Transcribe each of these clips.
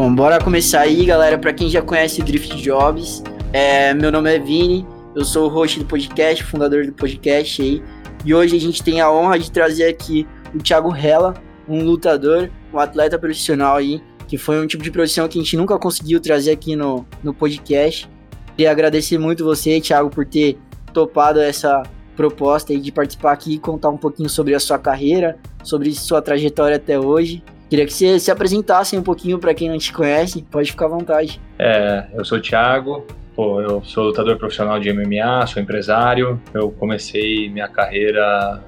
Bom, bora começar aí, galera. Para quem já conhece Drift Jobs, é, meu nome é Vini, eu sou o host do podcast, fundador do podcast aí. E hoje a gente tem a honra de trazer aqui o Thiago Hella, um lutador, um atleta profissional aí, que foi um tipo de profissão que a gente nunca conseguiu trazer aqui no, no podcast. Queria agradecer muito você, Thiago, por ter topado essa proposta aí de participar aqui e contar um pouquinho sobre a sua carreira, sobre sua trajetória até hoje. Queria que você se apresentasse um pouquinho para quem não te conhece, pode ficar à vontade. É, eu sou o Thiago, pô, eu sou lutador profissional de MMA, sou empresário. Eu comecei minha carreira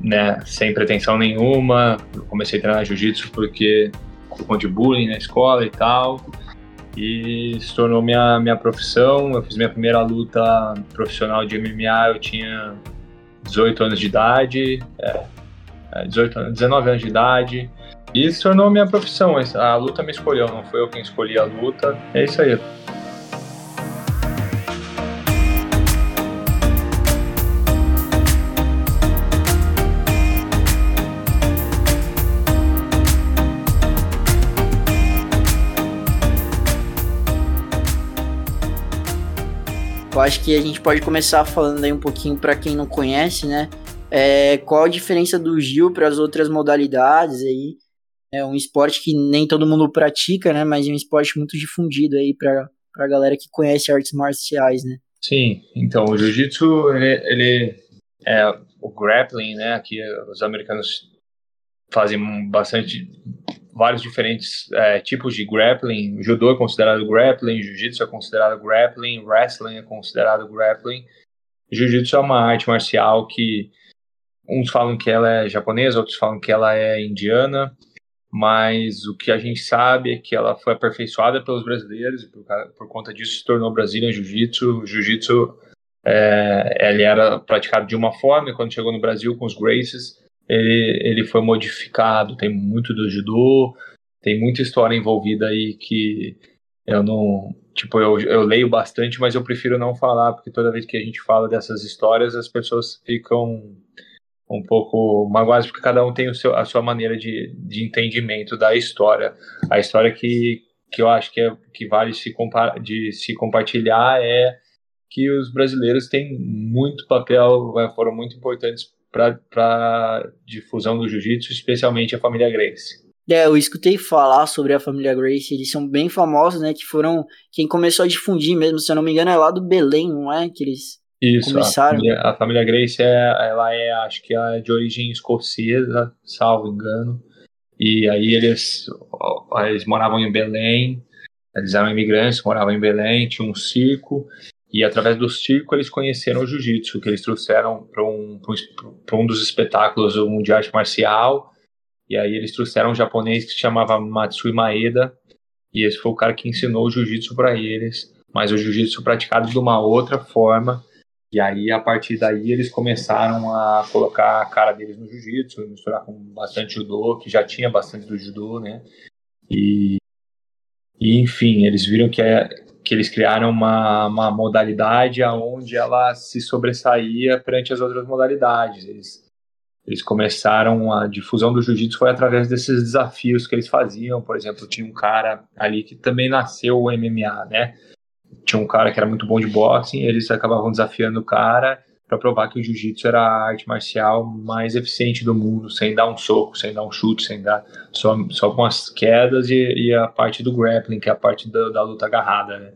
né, sem pretensão nenhuma. Eu comecei a treinar jiu-jitsu porque por conta de bullying na escola e tal. E se tornou minha, minha profissão. Eu fiz minha primeira luta profissional de MMA, eu tinha 18 anos de idade, é, 18, 19 anos de idade. E se tornou minha profissão. A luta me escolheu, não foi eu quem escolhi a luta. É isso aí. Eu acho que a gente pode começar falando aí um pouquinho para quem não conhece, né? É, qual a diferença do Gil para as outras modalidades aí? É um esporte que nem todo mundo pratica, né? Mas é um esporte muito difundido aí para a galera que conhece artes marciais, né? Sim, então o jiu-jitsu, ele, ele, é o grappling, né? Aqui os americanos fazem bastante vários diferentes é, tipos de grappling. O judô é considerado grappling, jiu-jitsu é considerado grappling, wrestling é considerado grappling. Jiu-jitsu é uma arte marcial que uns falam que ela é japonesa, outros falam que ela é indiana, mas o que a gente sabe é que ela foi aperfeiçoada pelos brasileiros e por, por conta disso se tornou Brazilian Jiu-Jitsu. Jiu-Jitsu é, ele era praticado de uma forma e quando chegou no Brasil com os Graces ele, ele foi modificado, tem muito do judô, tem muita história envolvida aí que eu não. Tipo, eu, eu leio bastante, mas eu prefiro não falar, porque toda vez que a gente fala dessas histórias, as pessoas ficam um pouco magoadas, porque cada um tem o seu, a sua maneira de, de entendimento da história. A história que, que eu acho que, é, que vale se, de se compartilhar é que os brasileiros têm muito papel, foram muito importantes para difusão do jiu-jitsu, especialmente a família Grace. É, eu escutei falar sobre a família Grace, eles são bem famosos, né? Que foram quem começou a difundir mesmo, se eu não me engano, é lá do Belém, não é? Que eles Isso. A família, a família Grace é, ela é, acho que é de origem escocesa, salvo engano. E aí eles, eles moravam em Belém, eles eram imigrantes, moravam em Belém, tinha um circo, e através do circo eles conheceram o jiu-jitsu, que eles trouxeram para um, um dos espetáculos um de arte marcial. E aí eles trouxeram um japonês que se chamava Matsui Maeda, e esse foi o cara que ensinou o jiu-jitsu para eles, mas o jiu-jitsu praticado de uma outra forma. E aí, a partir daí, eles começaram a colocar a cara deles no jiu-jitsu, misturar com bastante judô, que já tinha bastante do judô, né? E, e enfim, eles viram que é, que eles criaram uma, uma modalidade onde ela se sobressaía perante as outras modalidades. Eles, eles começaram a difusão do jiu-jitsu foi através desses desafios que eles faziam. Por exemplo, tinha um cara ali que também nasceu o MMA, né? Tinha um cara que era muito bom de boxing, eles acabavam desafiando o cara para provar que o jiu-jitsu era a arte marcial mais eficiente do mundo, sem dar um soco, sem dar um chute, sem dar só, só com as quedas e, e a parte do grappling, que é a parte da, da luta agarrada, né?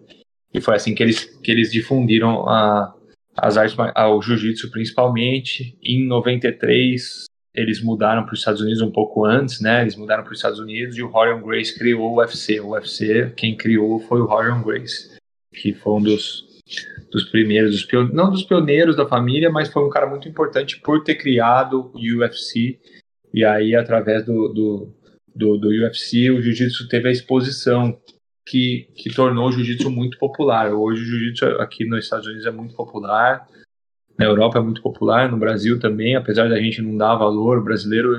E foi assim que eles, que eles difundiram a, as artes, o jiu-jitsu principalmente. Em 93, eles mudaram para os Estados Unidos um pouco antes, né? Eles mudaram para os Estados Unidos e o Rorion Grace criou o UFC. O UFC, quem criou foi o Rorion Grace, que foi um dos dos primeiros, dos não dos pioneiros da família, mas foi um cara muito importante por ter criado o UFC. E aí, através do, do, do, do UFC, o jiu-jitsu teve a exposição que, que tornou o jiu-jitsu muito popular. Hoje, o jiu-jitsu aqui nos Estados Unidos é muito popular, na Europa é muito popular, no Brasil também, apesar da gente não dar valor, o brasileiro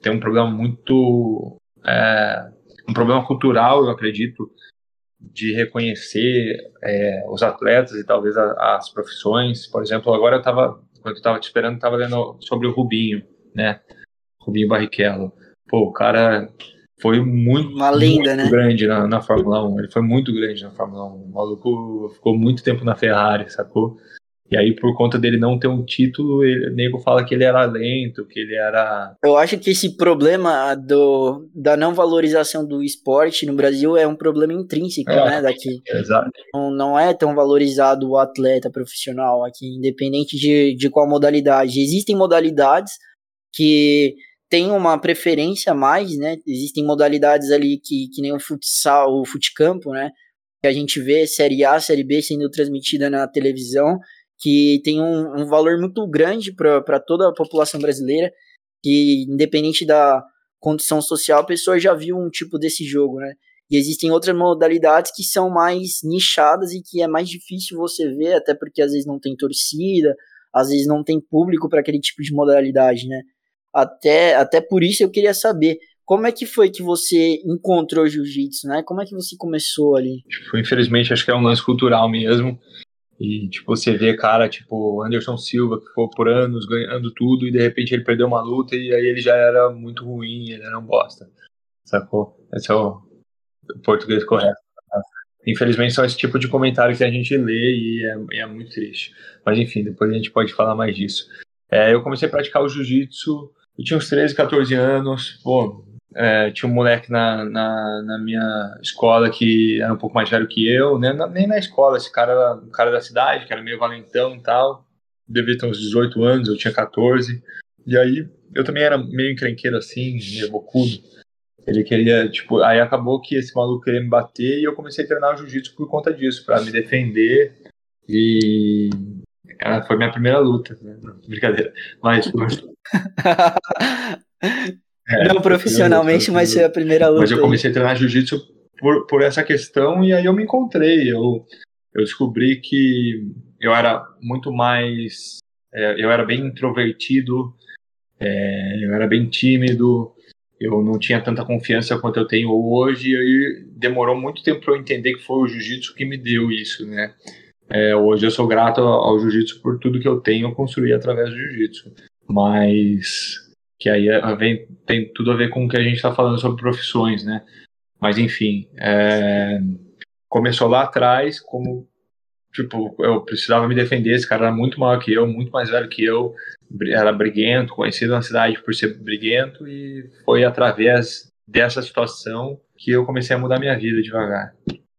tem um problema muito. É, um problema cultural, eu acredito, de reconhecer é, os atletas e talvez a, as profissões. Por exemplo, agora eu estava, quando eu estava te esperando, estava lendo sobre o Rubinho, né? Rubinho Barrichello. Pô, o cara foi muito, Uma lenda, muito né? grande na, na Fórmula 1. Ele foi muito grande na Fórmula 1. O maluco ficou muito tempo na Ferrari, sacou? E aí, por conta dele não ter um título, ele, o nego fala que ele era lento, que ele era. Eu acho que esse problema do, da não valorização do esporte no Brasil é um problema intrínseco, É. né? Daqui. Exato. Não, não é tão valorizado o atleta profissional aqui, independente de, de qual modalidade. Existem modalidades que têm uma preferência a mais, né? Existem modalidades ali que, que nem o futsal, o futecampo, né? Que a gente vê Série A, Série B sendo transmitida na televisão, que tem um, um valor muito grande para toda a população brasileira, que independente da condição social, a pessoa já viu um tipo desse jogo, né? E existem outras modalidades que são mais nichadas e que é mais difícil você ver, até porque às vezes não tem torcida, às vezes não tem público para aquele tipo de modalidade, né? Até, até por isso eu queria saber como é que foi que você encontrou jiu-jitsu, né? Como é que você começou ali? Tipo, infelizmente, acho que é um lance cultural mesmo. E, tipo, você vê cara, tipo, Anderson Silva, que ficou por anos ganhando tudo, e de repente ele perdeu uma luta, e aí ele já era muito ruim, ele era um bosta. Sacou? Esse é o, português correto. Infelizmente, são esse tipo de comentário que a gente lê e é, é muito triste. Mas, enfim, depois a gente pode falar mais disso. É, eu comecei a praticar o jiu-jitsu, eu tinha uns 13, 14 anos, pô, é, tinha um moleque na, na, na, minha escola que era um pouco mais velho que eu, né? nem na escola, esse cara era um cara da cidade, que era meio valentão e tal, devia ter uns 18 anos, eu tinha 14, e aí eu também era meio encrenqueiro assim, meio bocudo, ele queria, tipo, aí acabou que esse maluco queria me bater e eu comecei a treinar jiu-jitsu por conta disso, para me defender. E ela foi minha primeira luta, né? brincadeira, mas É, não profissionalmente, mas foi a primeira luta. Mas eu comecei a treinar jiu-jitsu por, por essa questão e aí eu me encontrei. Eu, eu descobri que eu era muito mais. É, eu era bem introvertido, é, eu era bem tímido, eu não tinha tanta confiança quanto eu tenho hoje. E demorou muito tempo para eu entender que foi o jiu-jitsu que me deu isso, né? É, hoje eu sou grato ao jiu-jitsu por tudo que eu tenho construir através do jiu-jitsu. Mas que aí vem, tem tudo a ver com o que a gente está falando sobre profissões, né? Mas enfim, é, começou lá atrás, como tipo eu precisava me defender. Esse cara era muito maior que eu, muito mais velho que eu, era briguento, conhecido na cidade por ser briguento e foi através dessa situação que eu comecei a mudar minha vida devagar.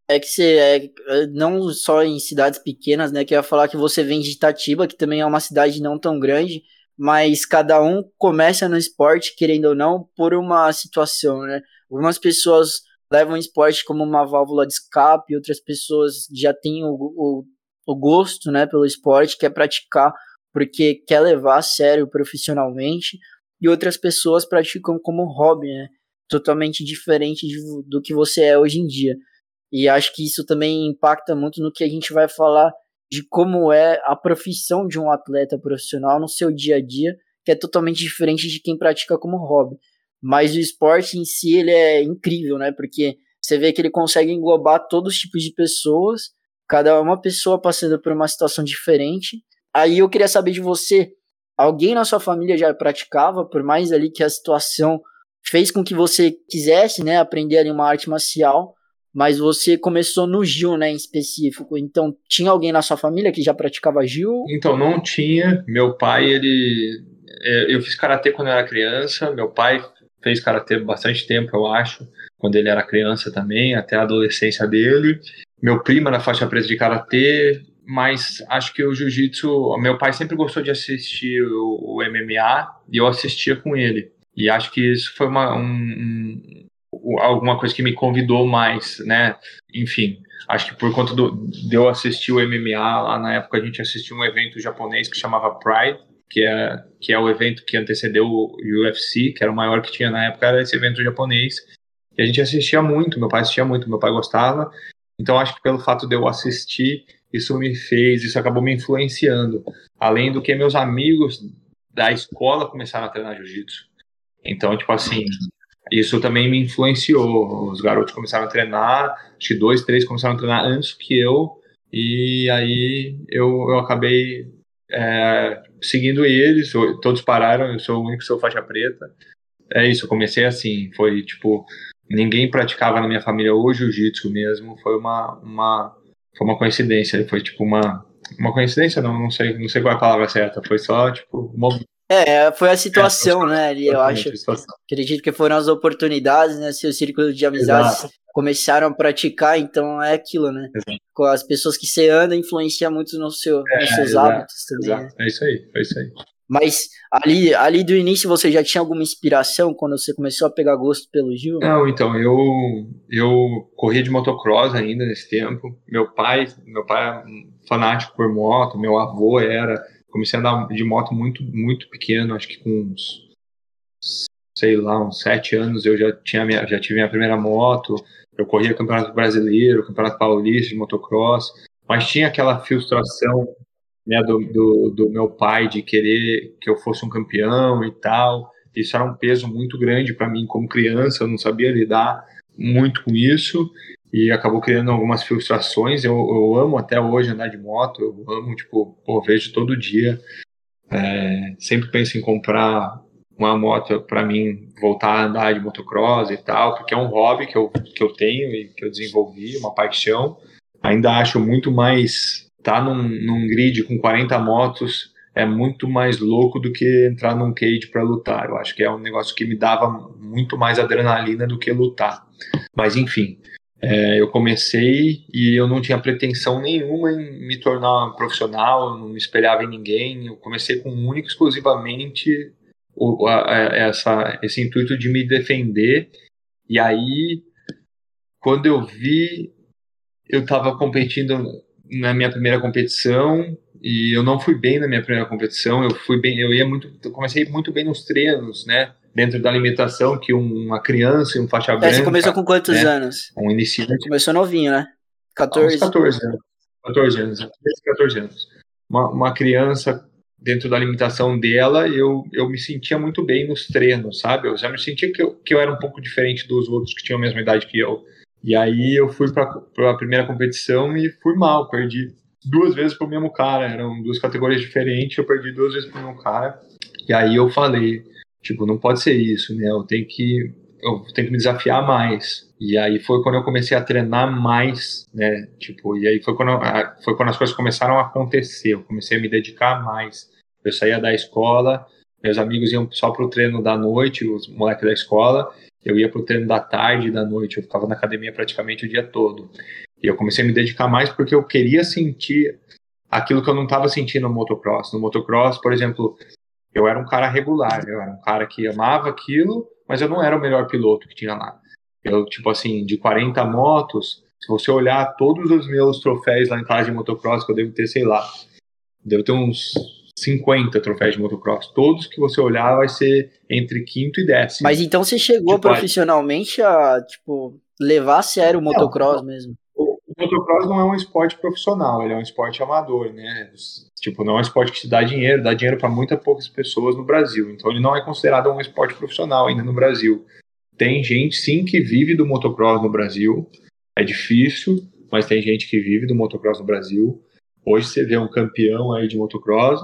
É que você é não só em cidades pequenas, né? Que eu ia falar que você vem de Itatiba, que também é uma cidade não tão grande mas cada um começa no esporte, querendo ou não, por uma situação, né? Algumas pessoas levam o esporte como uma válvula de escape, outras pessoas já têm o, o, o gosto, né, pelo esporte, quer praticar porque quer levar a sério profissionalmente, e outras pessoas praticam como hobby, né? Totalmente diferente de, do que você é hoje em dia. E acho que isso também impacta muito no que a gente vai falar de como é a profissão de um atleta profissional no seu dia a dia, que é totalmente diferente de quem pratica como hobby. Mas o esporte em si ele é incrível, né? Porque você vê que ele consegue englobar todos os tipos de pessoas, cada uma pessoa passando por uma situação diferente. Aí eu queria saber de você, alguém na sua família já praticava, por mais ali que a situação fez com que você quisesse, né, aprender ali uma arte marcial, mas você começou no Gil, né, em específico. Então, tinha alguém na sua família que já praticava Gil? Então, não tinha. Meu pai, ele. Eu fiz karatê quando eu era criança. Meu pai fez karatê bastante tempo, eu acho. Quando ele era criança também, até a adolescência dele. Meu primo era faixa preta de karatê, mas acho que o jiu-jitsu. Meu pai sempre gostou de assistir o, o, MMA e eu assistia com ele. E acho que isso foi uma, um, alguma coisa que me convidou mais, né? Enfim, acho que por conta do, de eu assistir o MMA, lá na época a gente assistiu um evento japonês que chamava Pride, que é, que é o evento que antecedeu o UFC, que era o maior que tinha na época, era esse evento japonês. E a gente assistia muito, meu pai assistia muito, meu pai gostava. Então acho que pelo fato de eu assistir, isso me fez, isso acabou me influenciando. Além do que meus amigos da escola começaram a treinar jiu-jitsu. Então, tipo assim, isso também me influenciou. Os garotos começaram a treinar, acho que dois, três começaram a treinar antes que eu, e aí eu, eu acabei é, seguindo eles. Todos pararam, eu sou o único que sou faixa preta. é isso, eu comecei assim, foi tipo, ninguém praticava na minha família o jiu-jitsu mesmo, foi uma, uma, foi uma coincidência, foi tipo uma, uma coincidência, não, não sei, não sei qual é a palavra certa, foi só tipo uma... É, foi a situação, é, né? Ali, eu acho. Acredito que foram as oportunidades, né? Seu círculo de amizades Exato. começaram a praticar, então é aquilo, né? Exato. Com as pessoas que você anda influencia muito no seu, é, nos seus exato, hábitos também. Né? É isso aí, é isso aí. Mas ali, ali do início você já tinha alguma inspiração quando você começou a pegar gosto pelo Gil? Não, então eu eu corria de motocross ainda nesse tempo. Meu pai, meu pai é fanático por moto, meu avô era. Comecei a andar de moto muito muito pequeno, acho que com uns sei lá, uns sete anos eu já tinha minha, já tive minha primeira moto. Eu corria campeonato brasileiro, campeonato paulista de motocross, mas tinha aquela frustração né, do, do, do, meu pai de querer que eu fosse um campeão e tal. Isso era um peso muito grande para mim como criança, eu não sabia lidar muito com isso e acabou criando algumas frustrações. Eu, eu amo até hoje andar de moto, eu amo, tipo, pô, vejo todo dia. É, sempre penso em comprar uma moto para mim voltar a andar de motocross e tal, porque é um hobby que eu, que eu tenho e que eu desenvolvi, uma paixão. Ainda acho muito mais tá num, num grid com 40 motos é muito mais louco do que entrar num cage para lutar. Eu acho que é um negócio que me dava muito mais adrenalina do que lutar. Mas enfim, é, eu comecei e eu não tinha pretensão nenhuma em me tornar profissional, eu não me espelhava em ninguém. Eu comecei com um único exclusivamente o, a, a, essa, esse intuito de me defender. E aí, quando eu vi, eu estava competindo na minha primeira competição e eu não fui bem na minha primeira competição. Eu fui bem, eu ia muito, eu comecei muito bem nos treinos, né? Dentro da limitação que uma criança e um faixa branca. É, você começou com quantos né? anos? Um iniciante. Começou novinho, né? 14. Ah, 14 anos. 14 anos. 14 anos. Uma, uma criança dentro da limitação dela, eu, eu me sentia muito bem nos treinos, sabe? Eu já me sentia que eu, que eu era um pouco diferente dos outros que tinham a mesma idade que eu. E aí eu fui para a primeira competição e fui mal, perdi duas vezes pro mesmo cara, eram duas categorias diferentes, eu perdi duas vezes pro mesmo cara. E aí eu falei, tipo, não pode ser isso, né? Eu tenho que eu tenho que me desafiar mais. E aí foi quando eu comecei a treinar mais, né? Tipo, e aí foi quando, foi quando as coisas começaram a acontecer. Eu comecei a me dedicar mais. Eu saía da escola, meus amigos iam só pro treino da noite, os moleques da escola, eu ia pro treino da tarde e da noite, eu ficava na academia praticamente o dia todo. E eu comecei a me dedicar mais porque eu queria sentir aquilo que eu não estava sentindo no motocross. No motocross, por exemplo, eu era um cara regular, eu era um cara que amava aquilo, mas eu não era o melhor piloto que tinha lá. Eu, tipo assim, de 40 motos, se você olhar todos os meus troféus lá em casa de motocross, que eu devo ter, sei lá, devo ter uns 50 troféus de motocross. Todos que você olhar vai ser entre quinto e décimo. Mas então você chegou tipo, profissionalmente a, tipo, levar a sério o motocross mesmo? Motocross não é um esporte profissional, ele é um esporte amador, né? Tipo, não é um esporte que te dá dinheiro, dá dinheiro para muitas poucas pessoas no Brasil. Então ele não é considerado um esporte profissional ainda no Brasil. Tem gente sim que vive do motocross no Brasil. É difícil, mas tem gente que vive do motocross no Brasil. Hoje você vê um campeão aí de motocross,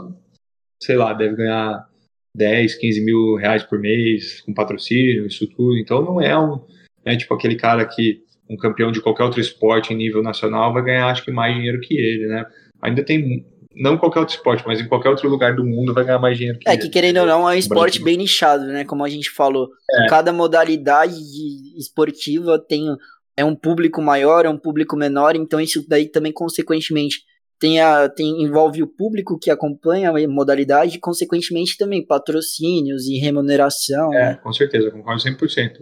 sei lá, deve ganhar 10, 15 mil reais por mês com patrocínio, isso tudo. Então não é um, é tipo aquele cara que um campeão de qualquer outro esporte em nível nacional vai ganhar acho que mais dinheiro que ele, né? Ainda tem não qualquer outro esporte, mas em qualquer outro lugar do mundo vai ganhar mais dinheiro que É ele. que querendo ou não, é um esporte bem nichado, né? Como a gente falou. É. Cada modalidade esportiva tem é um público maior, é um público menor, então isso daí também consequentemente tem a, tem, envolve o público que acompanha a modalidade e, consequentemente, também patrocínios e remuneração. É, né? com certeza, concordo 100%.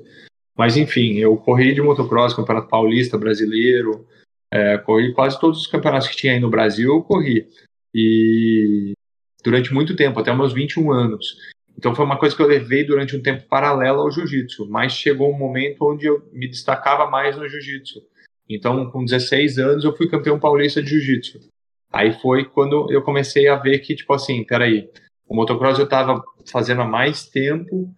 Mas, enfim, eu corri de motocross, campeonato paulista, brasileiro, é, corri quase todos os campeonatos que tinha aí no Brasil, eu corri. E durante muito tempo, até meus 21 anos. Então foi uma coisa que eu levei durante um tempo paralelo ao jiu-jitsu, mas chegou um momento onde eu me destacava mais no jiu-jitsu. Então, com 16 anos, eu fui campeão paulista de jiu-jitsu. Aí foi quando eu comecei a ver que, tipo assim, peraí, o motocross eu tava fazendo há mais tempo,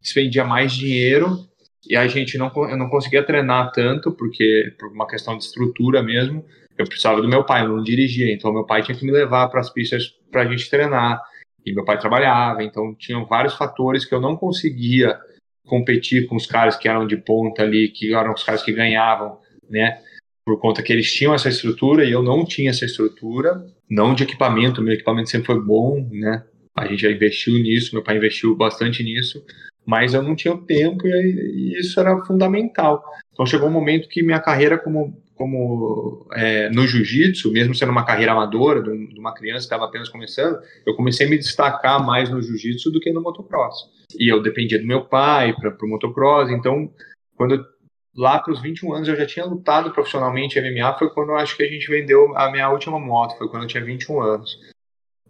despendia mais dinheiro, e a gente não, eu não conseguia treinar tanto, porque por uma questão de estrutura mesmo, eu precisava do meu pai, eu não dirigia, então meu pai tinha que me levar para as pistas para a gente treinar. e meu pai trabalhava, então tinham vários fatores que eu não conseguia competir com os caras que eram de ponta ali, que eram os caras que ganhavam, né? Por conta que eles tinham essa estrutura e eu não tinha essa estrutura, não de equipamento, meu equipamento sempre foi bom, né? A gente já investiu nisso, meu pai investiu bastante nisso, mas eu não tinha o tempo e, isso era fundamental. Então chegou um momento que minha carreira como, como é, no jiu-jitsu, mesmo sendo uma carreira amadora, de, uma criança que estava apenas começando, eu comecei a me destacar mais no jiu-jitsu do que no motocross. E eu dependia do meu pai para o motocross, então quando eu, lá para os 21 anos eu já tinha lutado profissionalmente MMA, foi quando eu acho que a gente vendeu a minha última moto, foi quando eu tinha 21 anos.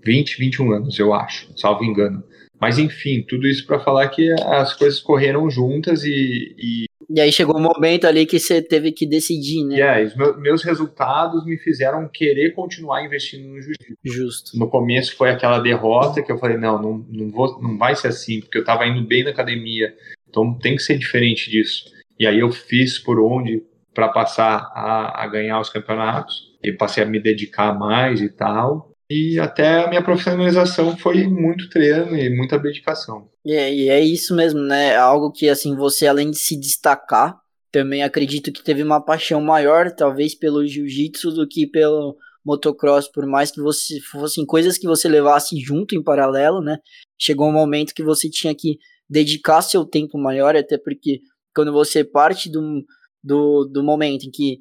20, 21 anos, eu acho, salvo engano. Mas enfim, tudo isso para falar que as coisas correram juntas e, e. E aí chegou um momento ali que você teve que decidir, né? É, os meus resultados me fizeram querer continuar investindo no jiu-jitsu. Justo. No começo foi aquela derrota que eu falei, não, não, não, vou, não vai ser assim, porque eu tava indo bem na academia, então tem que ser diferente disso. E aí eu fiz por onde para passar a, a ganhar os campeonatos, e passei a me dedicar mais e tal. E até a minha profissionalização foi muito treino e muita dedicação. E é, e é isso mesmo, né? Algo que, assim, você além de se destacar, também acredito que teve uma paixão maior, talvez pelo jiu-jitsu, do que pelo motocross, por mais que você fossem coisas que você levasse junto em paralelo, né? Chegou um momento que você tinha que dedicar seu tempo maior, até porque quando você parte do, do, do momento em que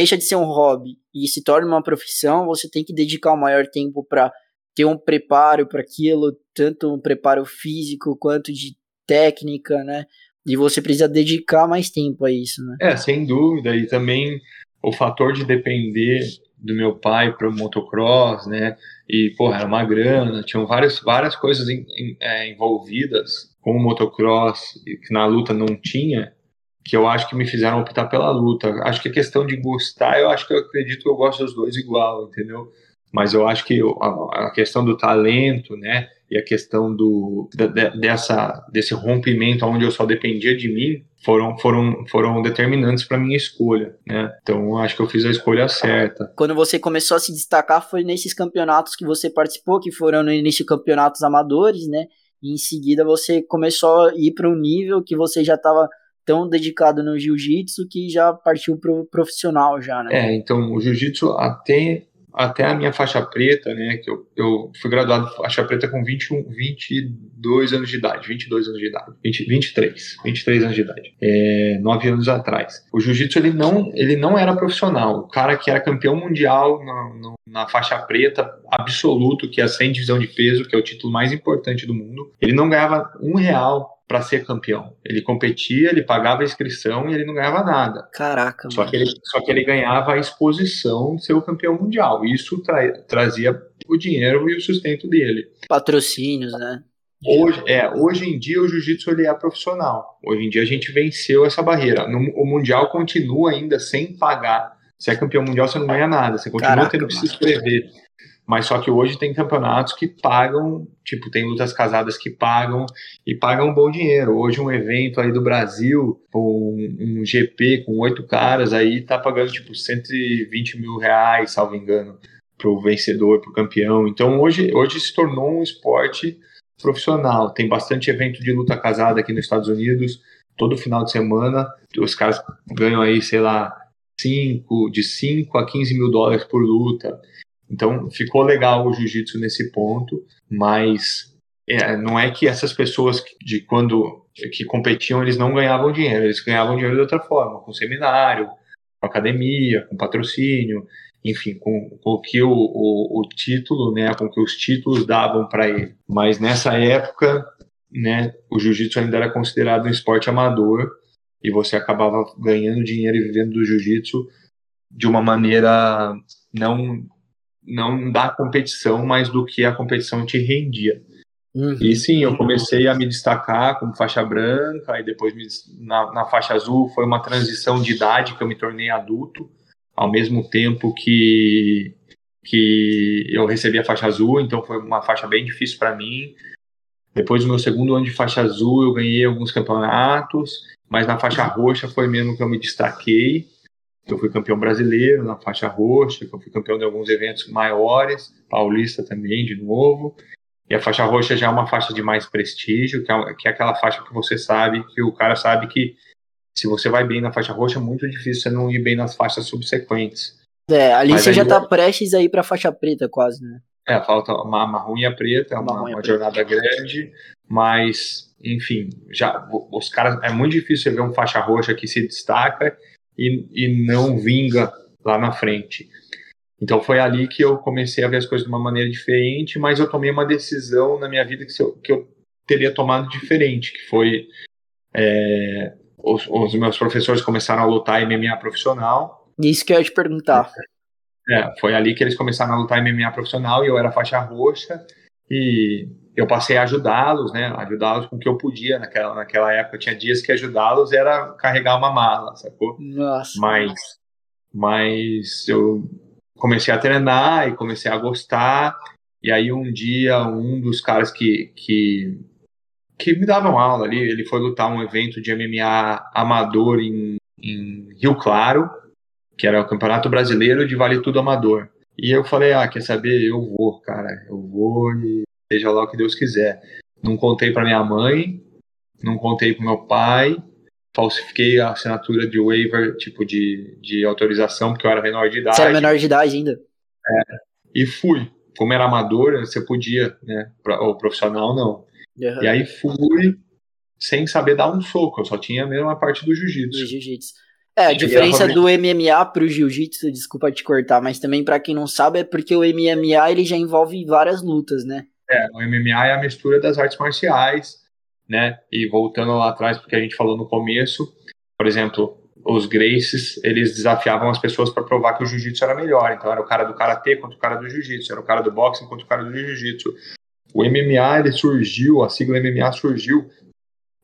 deixa de ser um hobby e se torna uma profissão, você tem que dedicar o maior tempo para ter um preparo para aquilo, tanto um preparo físico quanto de técnica, né? E você precisa dedicar mais tempo a isso, né? É, sem dúvida. E também o fator de depender do meu pai para o motocross, né? E, porra, era uma grana, tinham várias, várias coisas em, em, é, envolvidas com o motocross que na luta não tinha que eu acho que me fizeram optar pela luta. Acho que a questão de gostar, eu acho que eu acredito que eu gosto dos dois igual, entendeu? Mas eu acho que a, a questão do talento, né, e a questão do de, dessa desse rompimento onde eu só dependia de mim foram foram foram determinantes para minha escolha, né? Então eu acho que eu fiz a escolha certa. Quando você começou a se destacar foi nesses campeonatos que você participou, que foram no início campeonatos amadores, né? E em seguida você começou a ir para um nível que você já estava tão dedicado no jiu-jitsu que já partiu pro profissional já, né? É, então o jiu-jitsu até até a minha faixa preta, né, que eu, eu fui graduado faixa preta com 21, 22 anos de idade, 22 anos de idade, 20, 23, 23 anos de idade, é, 9 anos atrás. O jiu-jitsu, ele não, ele não era profissional, o cara que era campeão mundial na, na faixa preta absoluto, que é 100 divisão de peso, que é o título mais importante do mundo, ele não ganhava um real para ser campeão. Ele competia, ele pagava a inscrição e ele não ganhava nada. Caraca, só que, ele, só que ele ganhava a exposição de ser o campeão mundial. Isso tra trazia o dinheiro e o sustento dele. Patrocínios, né? Hoje, é, hoje em dia o jiu-jitsu ele é profissional. Hoje em dia a gente venceu essa barreira. No, o mundial continua ainda sem pagar. Se é campeão mundial, você não ganha nada. Você continua Caraca, tendo que se inscrever. Mas só que hoje tem campeonatos que pagam, tipo, tem lutas casadas que pagam e pagam bom dinheiro. Hoje um evento aí do Brasil, um, um GP com oito caras, aí tá pagando tipo 120 mil reais, salvo engano, pro vencedor, pro campeão. Então hoje, hoje se tornou um esporte profissional. Tem bastante evento de luta casada aqui nos Estados Unidos, todo final de semana. Os caras ganham aí, sei lá, cinco, de 5 a 15 mil dólares por luta. Então ficou legal o jiu-jitsu nesse ponto, mas é, não é que essas pessoas de quando que competiam eles não ganhavam dinheiro, eles ganhavam dinheiro de outra forma, com seminário, com academia, com patrocínio, enfim, com, com o que o, o, o título, né, com que os títulos davam para ele. Mas nessa época, né, o jiu-jitsu ainda era considerado um esporte amador e você acabava ganhando dinheiro e vivendo do jiu-jitsu de uma maneira não não da competição, mas do que a competição te rendia. Uhum. E sim, eu comecei a me destacar como faixa branca, e depois me, na, na, faixa azul foi uma transição de idade que eu me tornei adulto, ao mesmo tempo que, que eu recebi a faixa azul, então foi uma faixa bem difícil para mim. Depois do meu segundo ano de faixa azul, eu ganhei alguns campeonatos, mas na faixa roxa foi mesmo que eu me destaquei eu fui campeão brasileiro na faixa roxa, eu fui campeão de alguns eventos maiores, paulista também, de novo. E a faixa roxa já é uma faixa de mais prestígio, que é, que é aquela faixa que você sabe, que o cara sabe que se você vai bem na faixa roxa, é muito difícil você não ir bem nas faixas subsequentes. É, ali Mas você já tá prestes a ir pra faixa preta quase, né? É, falta uma marrom e a preta, é uma, uma jornada grande, mas, enfim, já os caras. É muito difícil você ver um faixa roxa que se destaca e, e não vinga lá na frente. Então foi ali que eu comecei a ver as coisas de uma maneira diferente, mas eu tomei uma decisão na minha vida que eu, que eu teria tomado diferente, que foi é, os, os, meus professores começaram a lutar MMA profissional. Isso que eu ia te perguntar. É, foi ali que eles começaram a lutar MMA profissional e eu era faixa roxa e eu passei a ajudá-los, né? Ajudá-los com o que eu podia naquela, naquela época. Tinha dias que ajudá-los era carregar uma mala, sacou? Nossa. Mas, mas eu comecei a treinar e comecei a gostar. E aí um dia um dos caras que, que, que me davam aula ali, ele foi lutar um evento de MMA amador em, em Rio Claro, que era o Campeonato Brasileiro de Vale Tudo Amador. E eu falei, ah, quer saber? Eu vou, cara. Eu vou e seja lá o que Deus quiser. Não contei para minha mãe, não contei para meu pai, falsifiquei a assinatura de waiver, tipo de, de autorização, porque eu era menor de idade. Você era menor de idade ainda? É, e fui. Como era amador, você podia, né? Ou profissional, não. Uhum. E aí fui sem saber dar um soco, eu só tinha mesmo a parte do jiu-jitsu. jiu-jitsu. É, a diferença do MMA pro jiu-jitsu, desculpa te cortar, mas também para quem não sabe é porque o MMA ele já envolve várias lutas, né? É, o MMA é a mistura das artes marciais, né? E voltando lá atrás, porque a gente falou no começo, por exemplo, os Graces, eles desafiavam as pessoas para provar que o jiu-jitsu era melhor. Então era o cara do karatê contra o cara do jiu-jitsu, era o cara do boxing contra o cara do jiu-jitsu. O MMA ele surgiu, a sigla MMA surgiu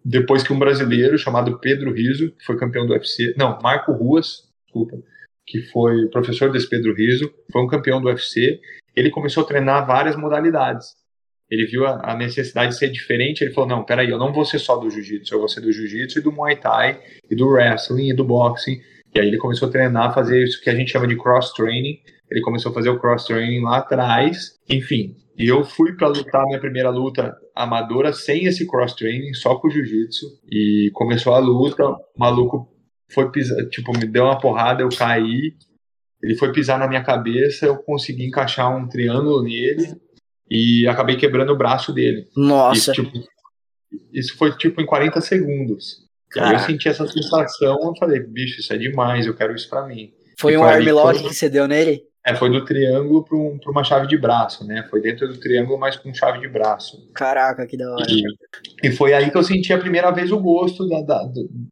depois que um brasileiro chamado Pedro Riso, que foi campeão do UFC, não, Marco Ruas, desculpa, que foi professor desse Pedro Riso, foi um campeão do UFC, ele começou a treinar várias modalidades. Ele viu a, a necessidade de ser diferente, ele falou, não, peraí, eu não vou ser só do jiu-jitsu, eu vou ser do jiu-jitsu e do muay thai, e do wrestling, e do boxing, e aí ele começou a treinar, fazer isso que a gente chama de cross-training, ele começou a fazer o cross-training lá atrás, enfim, e eu fui para lutar minha primeira luta amadora sem esse cross-training, só com jiu-jitsu. E começou a luta, o maluco foi pisar, tipo, me deu uma porrada, eu caí. Ele foi pisar na minha cabeça, eu consegui encaixar um triângulo nele e acabei quebrando o braço dele. Nossa. Isso, tipo, isso foi tipo em 40 segundos. E aí eu senti essa sensação, eu falei, bicho, isso é demais, eu quero isso para mim. Foi um armlock que você deu nele? É, foi do triângulo para um, uma chave de braço, né? Foi dentro do triângulo, mas com chave de braço. Caraca, que da hora. E, e foi aí que eu senti a primeira vez o gosto da, da,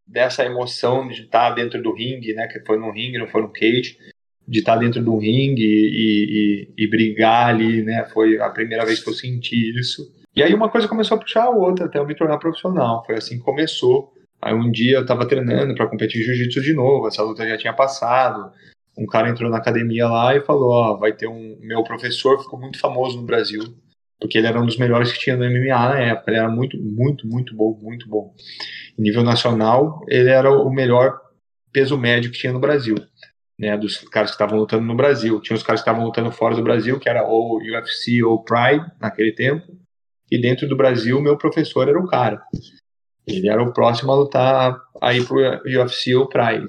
dessa emoção de estar dentro do ringue, né? Que foi no ringue, não foi no cage. De estar dentro do ringue e, e, e brigar ali, né? Foi a primeira vez que eu senti isso. E aí uma coisa começou a puxar a outra até eu me tornar profissional. Foi assim que começou. Aí um dia eu estava treinando para competir jiu-jitsu de novo, essa luta já tinha passado um cara entrou na academia lá e falou, ó, vai ter um meu professor ficou muito famoso no Brasil, porque ele era um dos melhores que tinha no MMA na época, ele era muito, muito, muito bom, muito bom. Em nível nacional, ele era o melhor peso médio que tinha no Brasil, né, dos caras que estavam lutando no Brasil. Tinha os caras que estavam lutando fora do Brasil, que era ou UFC ou Pride naquele tempo, e dentro do Brasil, meu professor era o cara. Ele era o próximo a lutar aí pro UFC ou Pride.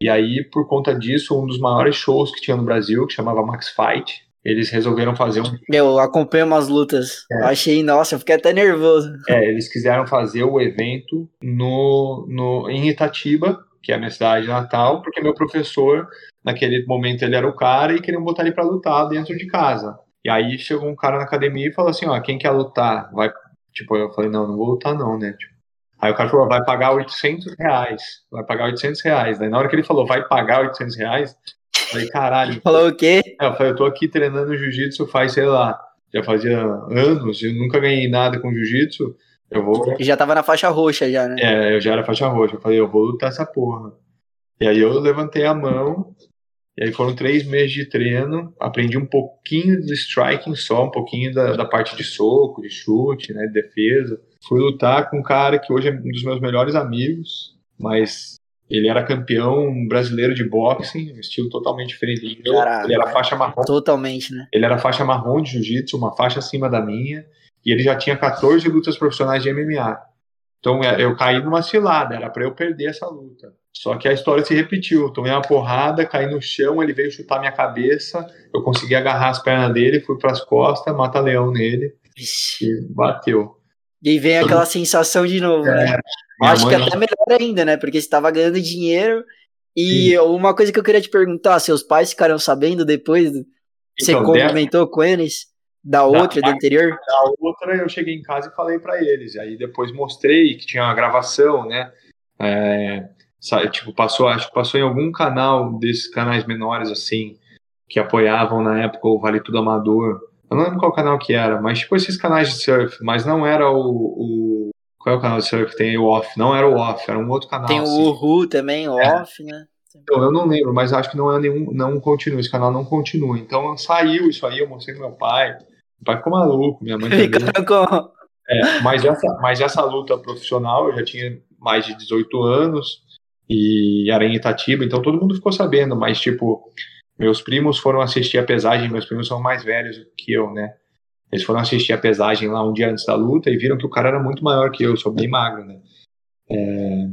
E aí, por conta disso, um dos maiores shows que tinha no Brasil, que chamava Max Fight, eles resolveram fazer um. Eu acompanho umas lutas. É. Achei, nossa, eu fiquei até nervoso. É, eles quiseram fazer o evento no, no, em Itatiba, que é a minha cidade natal, porque meu professor, naquele momento, ele era o cara e queriam botar ele para lutar dentro de casa. E aí chegou um cara na academia e falou assim: ó, quem quer lutar? Vai. Tipo, eu falei: não, não vou lutar, não, né? Tipo, Aí o cara falou, vai pagar 800 reais. Vai pagar 800 reais. Daí na hora que ele falou, vai pagar 800 reais, eu falei, caralho. Falou o quê? É, eu falei, eu tô aqui treinando jiu-jitsu faz, sei lá, já fazia anos, eu nunca ganhei nada com jiu-jitsu. Eu vou. E já tava na faixa roxa já, né? É, eu já era faixa roxa. Eu falei, eu vou lutar essa porra. E aí eu levantei a mão, e aí foram três meses de treino, aprendi um pouquinho do striking só, um pouquinho da, da parte de soco, de chute, né, de defesa. Fui lutar com um cara que hoje é um dos meus melhores amigos, mas ele era campeão brasileiro de boxing, um estilo totalmente diferente Caraca, ele era faixa marrom. Totalmente, né? Ele era faixa marrom de jiu-jitsu, uma faixa acima da minha. E ele já tinha 14 lutas profissionais de MMA. Então é, eu caí numa cilada, era para eu perder essa luta. Só que a história se repetiu. Tomei uma porrada, caí no chão, ele veio chutar minha cabeça, eu consegui agarrar as pernas dele, fui para as costas, mata leão nele e bateu. E vem aquela sensação de novo, né? é, né? Acho que até melhor ainda, né? Porque você estava ganhando dinheiro. E Sim. uma coisa que eu queria te perguntar, seus pais ficaram sabendo depois? Você então, comentou dessa... com eles? Da outra, da, do anterior? Da outra, eu cheguei em casa e falei para eles. Aí depois mostrei que tinha uma gravação, né? É, tipo, passou, acho que passou em algum canal desses canais menores, assim, que apoiavam na época o Vale Tudo Amador. Eu não lembro qual canal que era, mas tipo esses canais de surf, mas não era o. o qual é o canal de surf? Tem o off, não era o off, era um outro canal. Tem assim. o Uhu também, o é. off, né? Então, eu não lembro, mas acho que não é nenhum, não continua, esse canal não continua. Então saiu isso aí, eu mostrei pro meu pai. Meu pai ficou maluco, minha mãe também. É, mas, essa, mas essa luta profissional, eu já tinha mais de 18 anos e era em Itatiba, então todo mundo ficou sabendo, mas tipo, meus primos foram assistir a pesagem, meus primos são mais velhos que eu, né? Eles foram assistir a pesagem lá um dia antes da luta e viram que o cara era muito maior que eu, eu sou bem magro, né? É,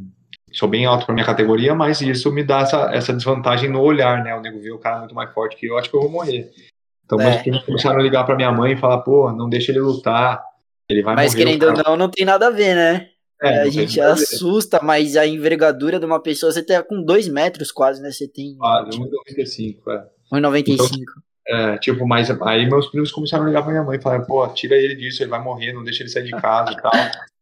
sou bem alto para minha categoria, mas isso me dá essa, essa desvantagem no olhar, né? O nego vê o cara muito mais forte que eu, acho que eu vou morrer. Então é. meus primos começaram a ligar para minha mãe e falar, pô, não deixa ele lutar, ele vai mas morrer. Mas querendo ou não, não tem nada a ver, né? É, a gente assusta, mas a envergadura de uma pessoa, você tá com 2 metros quase, né? Você tem. Ah, 1,95, é. 1,95. Então, é, tipo, mas aí meus primos começaram a ligar pra minha mãe e falaram, pô, tira ele disso, ele vai morrer, não deixa ele sair de casa e tal.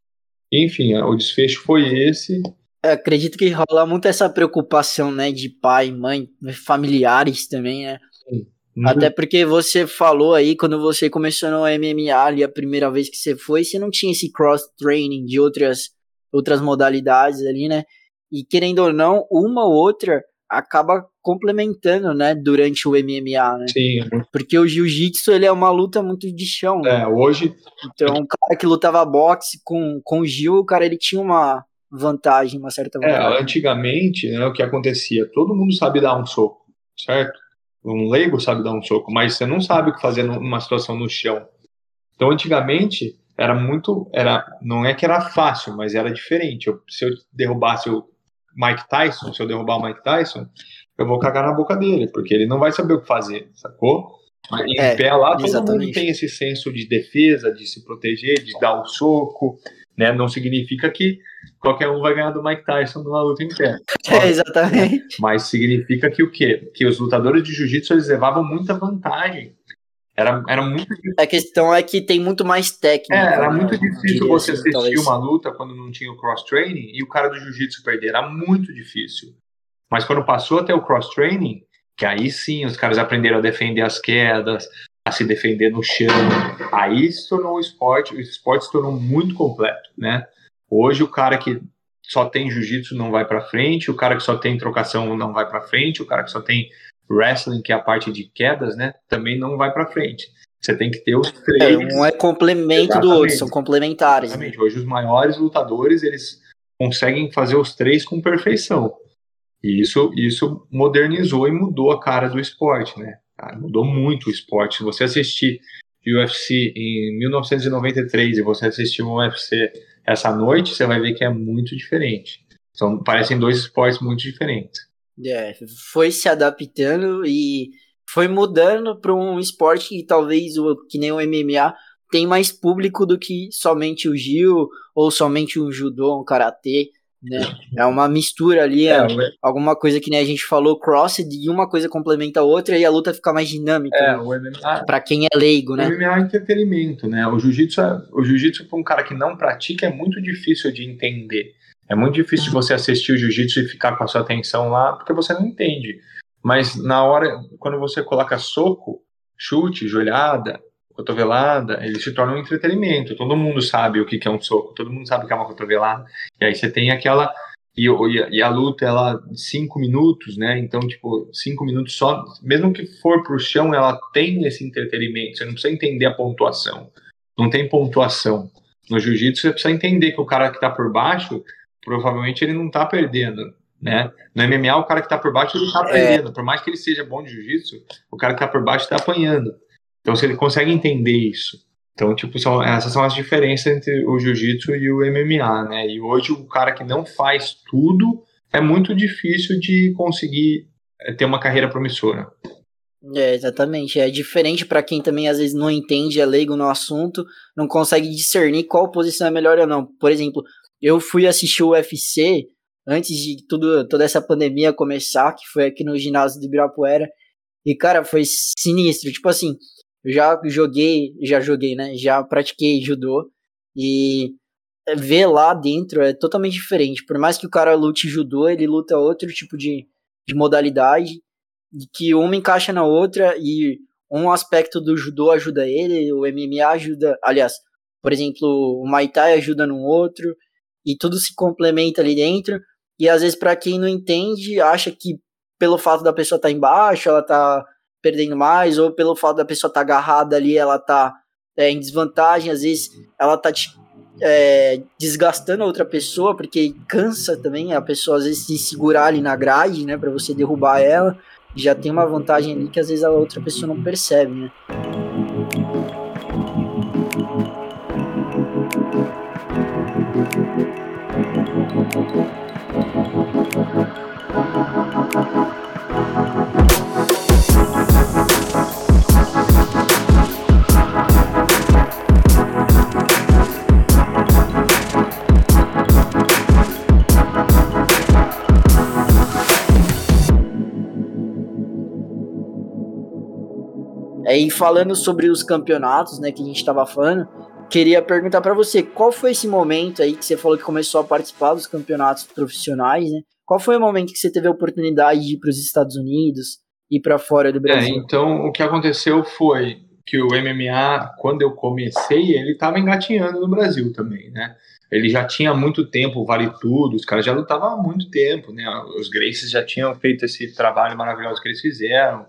Enfim, o desfecho foi esse. É, acredito que rola muito essa preocupação, né, de pai, mãe, familiares também, né? Sim. Até porque você falou aí, quando você começou no MMA ali, a primeira vez que você foi, você não tinha esse cross-training de outras, outras modalidades ali, né? E querendo ou não, uma ou outra acaba complementando, né, durante o MMA, né? Sim. Porque o jiu-jitsu, ele é uma luta muito de chão, né? É, hoje... Então, o cara que lutava boxe com, com o Gil, o cara, ele tinha uma vantagem, uma certa é, vantagem. É, antigamente, né, o que acontecia? Todo mundo sabe dar um soco, certo? Um leigo sabe dar um soco, mas você não sabe o que fazer numa situação no chão. Então, antigamente, era muito. era Não é que era fácil, mas era diferente. Eu, se eu derrubasse o Mike Tyson, se eu derrubar o Mike Tyson, eu vou cagar na boca dele, porque ele não vai saber o que fazer, sacou? Mas em é, pé lá, todo exatamente. mundo tem esse senso de defesa, de se proteger, de dar o um soco, né? Não significa que qualquer um vai ganhar do Mike Tyson numa luta em pé. É, exatamente. Mas significa que o quê? Que os lutadores de jiu-jitsu eles levavam muita vantagem. Era, era muito A questão é que tem muito mais técnica. É, era né? muito difícil você assim, assistir talvez. uma luta quando não tinha o cross-training e o cara do jiu-jitsu perder. Era muito difícil. Mas quando passou até o cross-training, que aí sim os caras aprenderam a defender as quedas, a se defender no chão, aí se tornou o esporte, o esporte se tornou muito completo, né? Hoje o cara que só tem jiu-jitsu não vai para frente, o cara que só tem trocação não vai para frente, o cara que só tem wrestling, que é a parte de quedas, né, também não vai para frente. Você tem que ter os três. É, um é complemento Exatamente. do outro, são complementares. Né? Exatamente. Né? Hoje os maiores lutadores, eles conseguem fazer os três com perfeição. E isso, isso modernizou e mudou a cara do esporte, né? Mudou muito o esporte. Se você assistir UFC em 1993 e você assistir um UFC essa noite, você vai ver que é muito diferente. São, parecem dois esportes muito diferentes. É, foi se adaptando e foi mudando para um esporte que talvez, o, que nem o MMA, tem mais público do que somente o Gil ou somente um judô, um karatê né? É uma mistura ali, é, é, alguma coisa que nem a gente falou, crossed, e uma coisa complementa a outra e a luta fica mais dinâmica. É, o MMA, pra quem é leigo, né? O MMA é entretenimento, né? O jiu-jitsu, é, o jiu-jitsu pra um cara que não pratica é muito difícil de entender. É muito difícil de você assistir o jiu-jitsu e ficar com a sua atenção lá, porque você não entende. Mas na hora, quando você coloca soco, chute, joelhada, cotovelada, ele se torna um entretenimento. Todo mundo sabe o que é um soco, todo mundo sabe o que é uma cotovelada. E aí você tem aquela. E, e a luta, ela, cinco minutos, né? Então, tipo, cinco minutos só. Mesmo que for pro chão, ela tem esse entretenimento. Você não precisa entender a pontuação. Não tem pontuação. No jiu-jitsu, você precisa entender que o cara que tá por baixo, provavelmente ele não tá perdendo. Né? No MMA, o cara que tá por baixo, ele tá é. perdendo. É. Por mais que ele seja bom de jiu-jitsu, o cara que tá por baixo tá apanhando. Então, se ele consegue entender isso, Então, tipo, são, essas são as diferenças entre o jiu-jitsu e o MMA, né? E hoje o cara que não faz tudo é muito difícil de conseguir é, ter uma carreira promissora. É, exatamente. É diferente para quem também às vezes não entende, é leigo no assunto, não consegue discernir qual posição é melhor ou não. Por exemplo, eu fui assistir o UFC antes de tudo, toda essa pandemia começar, que foi aqui no ginásio de Ibirapuera, e cara, foi sinistro. Tipo assim, eu já joguei, já joguei, né? Já pratiquei judô e ver lá dentro é totalmente diferente. Por mais que o cara lute judô, ele luta outro tipo de, de modalidade, que uma encaixa na outra e um aspecto do judô ajuda ele, o MMA ajuda, aliás, por exemplo, o Muay Thai ajuda no outro e tudo se complementa ali dentro. E às vezes para quem não entende, acha que pelo fato da pessoa estar tá embaixo, ela tá perdendo mais, ou pelo fato da pessoa estar tá agarrada ali, ela tá é, em desvantagem, às vezes ela tá te, é, desgastando a outra pessoa, porque cansa também a pessoa às vezes se segurar ali na grade, né, para você derrubar ela, já tem uma vantagem ali que às vezes a outra pessoa não percebe, né. É, e falando sobre os campeonatos, né, que a gente estava falando, queria perguntar para você, qual foi esse momento aí que você falou que começou a participar dos campeonatos profissionais, né? Qual foi o momento que você teve a oportunidade de ir para os Estados Unidos e para fora do Brasil? É, então o que aconteceu foi que o MMA, quando eu comecei, ele estava engatinhando no Brasil também, né? Ele já tinha muito tempo, vale tudo, os caras já lutavam há muito tempo, né? Os Gracies já tinham feito esse trabalho maravilhoso que eles fizeram.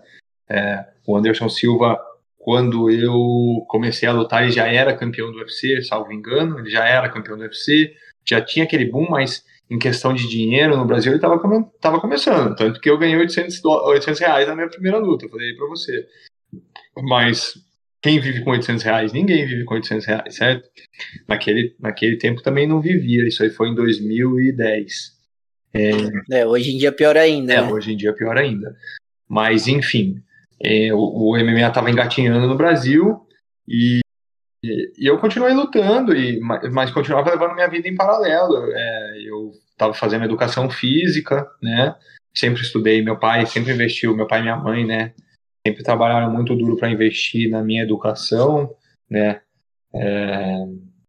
É, o Anderson Silva, quando eu comecei a lutar, ele já era campeão do UFC, salvo engano, ele já era campeão do UFC, já tinha aquele boom, mas em questão de dinheiro no Brasil ele estava tava começando, tanto que eu ganhei 800, 800 reais na minha primeira luta, eu falei para você. Mas quem vive com 800 reais? Ninguém vive com 800 reais, certo? Naquele, naquele tempo também não vivia, isso aí foi em 2010. É, é hoje em dia pior ainda. É, né? hoje em dia pior ainda. Mas, enfim, é, o, o, MMA estava engatinhando no Brasil e, e, e, eu continuei lutando, e, mas continuava levando minha vida em paralelo. É, eu estava fazendo educação física, né? Sempre estudei, meu pai sempre investiu, meu pai e minha mãe, né? Sempre trabalharam muito duro para investir na minha educação, né? É,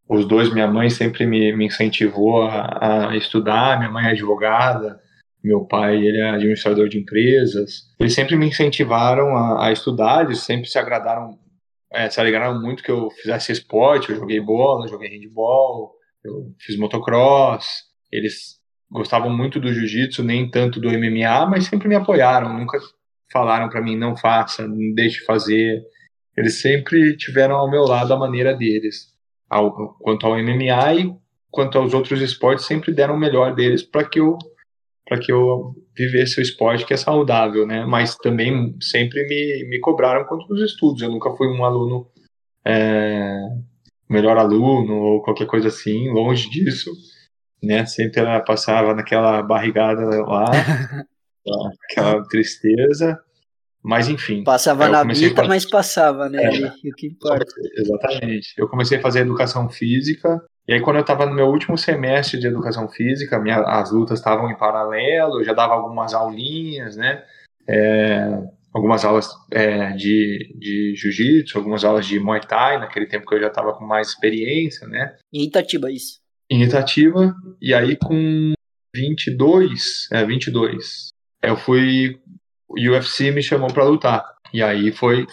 os dois, minha mãe sempre me, me incentivou a, a, estudar, minha mãe é advogada, meu pai, ele é administrador de empresas. Eles sempre me incentivaram a, a estudar, eles sempre se agradaram, é, se alegraram muito que eu fizesse esporte. Eu joguei bola, joguei handball, eu fiz motocross. Eles gostavam muito do jiu-jitsu, nem tanto do MMA, mas sempre me apoiaram. Nunca falaram para mim, não faça, não deixe fazer. Eles sempre tiveram ao meu lado a maneira deles. Ao, quanto ao MMA e quanto aos outros esportes, sempre deram o melhor deles para que eu para que eu vivesse o esporte que é saudável, né? Mas também sempre me, me cobraram quanto os estudos. Eu nunca fui um aluno é, melhor aluno ou qualquer coisa assim, longe disso, né? Sempre ela passava naquela barrigada lá, aquela tristeza. Mas enfim. Passava na vida, mas passava, né? É, o que importa. Exatamente. Eu comecei a fazer educação física e aí, quando eu estava no meu último semestre de educação física, minha, as lutas estavam em paralelo, eu já dava algumas aulinhas, né? É, algumas aulas é, de, de jiu-jitsu, algumas aulas de muay thai, naquele tempo que eu já estava com mais experiência, né? Em Itatiba, isso. Em Itatiba, e aí com 22, é, 22, eu fui, o UFC me chamou para lutar. E aí foi,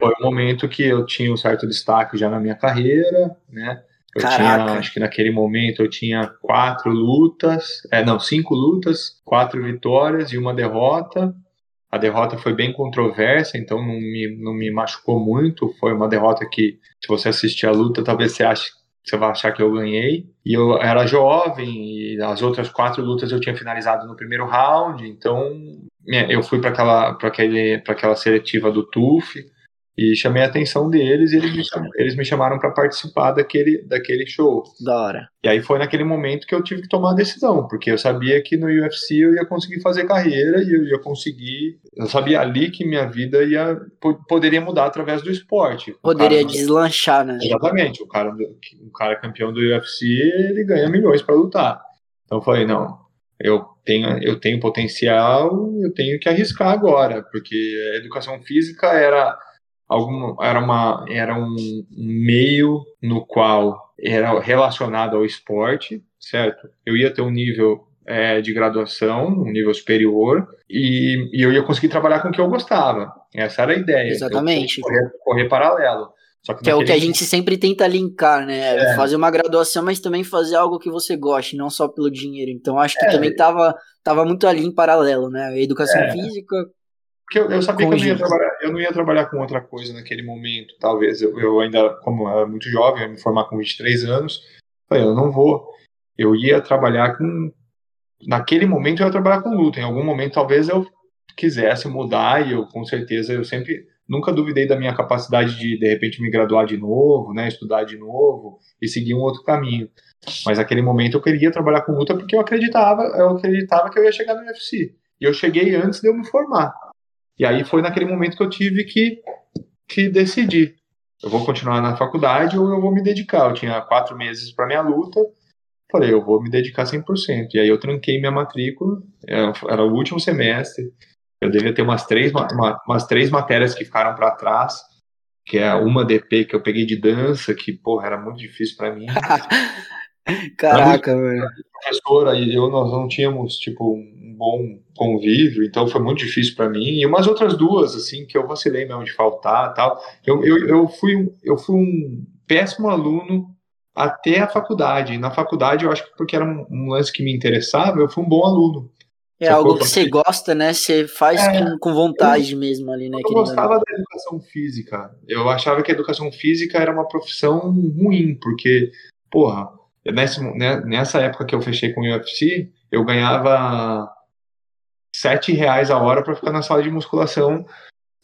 foi um momento que eu tinha um certo destaque já na minha carreira, né? Eu Caraca. tinha, acho que naquele momento eu tinha quatro lutas, é, não, cinco lutas, quatro vitórias e uma derrota. A derrota foi bem controversa, então não me, não me machucou muito. Foi uma derrota que, se você assistir a luta, talvez você ache você vai achar que eu ganhei. E eu era jovem, e as outras quatro lutas eu tinha finalizado no primeiro round, então eu fui para aquela, aquele, aquela seletiva do TUF, e chamei a atenção deles e eles me, cham, eles me chamaram para participar daquele, daquele show. Da hora. E aí foi naquele momento que eu tive que tomar a decisão, porque eu sabia que no UFC eu ia conseguir fazer carreira e eu ia conseguir. Eu sabia ali que minha vida ia poderia mudar através do esporte. Poderia cara, deslanchar, né? Exatamente. O cara, o cara campeão do UFC, ele ganha milhões para lutar. Então eu falei, não, eu tenho, eu tenho potencial, eu tenho que arriscar agora, porque a educação física era algum, era, uma, era um meio no qual era relacionado ao esporte, certo? Eu ia ter um nível é, de graduação, um nível superior, e, e, eu ia conseguir trabalhar com o que eu gostava. Essa era a ideia. Exatamente. Correr, correr, paralelo. Que, que é o que a gente sempre tenta linkar, né? É. Fazer uma graduação, mas também fazer algo que você goste, não só pelo dinheiro. Então acho que é. também tava, tava muito ali em paralelo, né? Educação é. física porque eu, eu sabia que eu não, ia trabalhar, eu não ia trabalhar com outra coisa naquele momento, talvez. Eu, eu ainda, como eu era muito jovem, ia me formar com 23 anos, falei, eu não vou. Eu ia trabalhar com. Naquele momento eu ia trabalhar com luta. Em algum momento talvez eu quisesse mudar e eu com certeza eu sempre nunca duvidei da minha capacidade de de repente me graduar de novo, né, estudar de novo e seguir um outro caminho. Mas naquele momento eu queria trabalhar com luta porque eu acreditava, eu acreditava que eu ia chegar no UFC. E eu cheguei antes de eu me formar. E aí foi naquele momento que eu tive que, que decidir. Eu vou continuar na faculdade ou eu vou me dedicar. Eu tinha quatro meses para minha luta. Falei, eu vou me dedicar 100%. E aí eu tranquei minha matrícula. Era o último semestre. Eu devia ter umas três, uma, umas três matérias que ficaram para trás. Que é uma DP que eu peguei de dança, que, porra, era muito difícil para mim. Caraca, velho. Professora e eu, nós não tínhamos, tipo, um bom convívio, então foi muito difícil para mim. E umas outras duas, assim, que eu vacilei mesmo de faltar tal. Eu, eu, eu, fui, eu fui um péssimo aluno até a faculdade. Na faculdade, eu acho que porque era um, um lance que me interessava, eu fui um bom aluno. É algo que você gosta, né? Você faz é, com, com, vontade eu, mesmo ali, né? Eu gostava da educação física. Eu achava que a educação física era uma profissão ruim, porque, porra, nessa, né, nessa época que eu fechei com o UFC, eu ganhava sete reais a hora para ficar na sala de musculação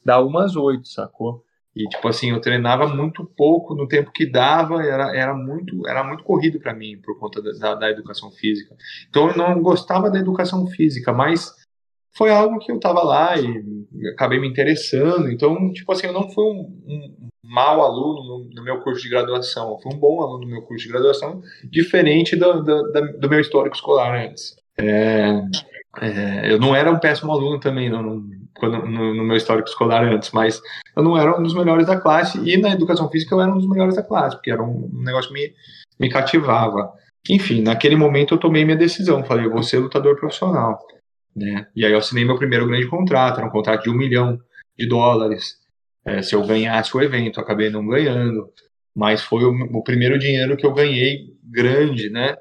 da umas oito, sacou? E tipo assim, eu treinava muito pouco no tempo que dava, era, era muito era muito corrido para mim por conta da, da, educação física. Então eu não gostava da educação física, mas foi algo que eu tava lá e acabei me interessando. Então, tipo assim, eu não fui um, um mau aluno no, no, meu curso de graduação, eu fui um bom aluno no meu curso de graduação, diferente do, do, do meu histórico escolar antes. É, é, eu não era um péssimo aluno também não, no, no, meu histórico escolar antes, mas eu não era um dos melhores da classe e na educação física eu era um dos melhores da classe, porque era um, um negócio que me, me cativava. Enfim, naquele momento eu tomei minha decisão, falei, eu vou ser lutador profissional. Né? E aí eu assinei meu primeiro grande contrato, era um contrato de um milhão de dólares. É, se eu ganhasse o evento, acabei não ganhando, mas foi o, o primeiro dinheiro que eu ganhei grande, né?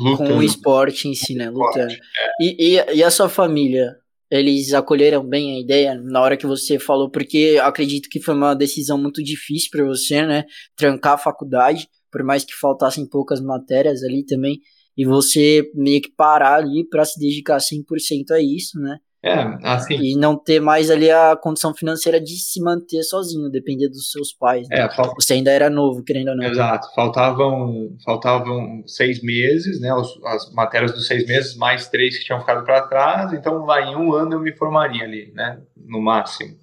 Lutando. Com o esporte em si, né? Lutando. É. E, e, e, a sua família? Eles acolheram bem a ideia na hora que você falou? Porque acredito que foi uma decisão muito difícil para você, né? Trancar a faculdade, por mais que faltassem poucas matérias ali também. E você meio que parar ali para se dedicar 100% a isso, né? É, assim. E não ter mais ali a condição financeira de se manter sozinho, depender dos seus pais. Né? É, falt... Você ainda era novo, querendo ou não. Exato. Faltavam, faltavam seis meses, né? as matérias dos seis meses, mais três que tinham ficado para trás. Então, vai, em um ano eu me formaria ali, né? No máximo.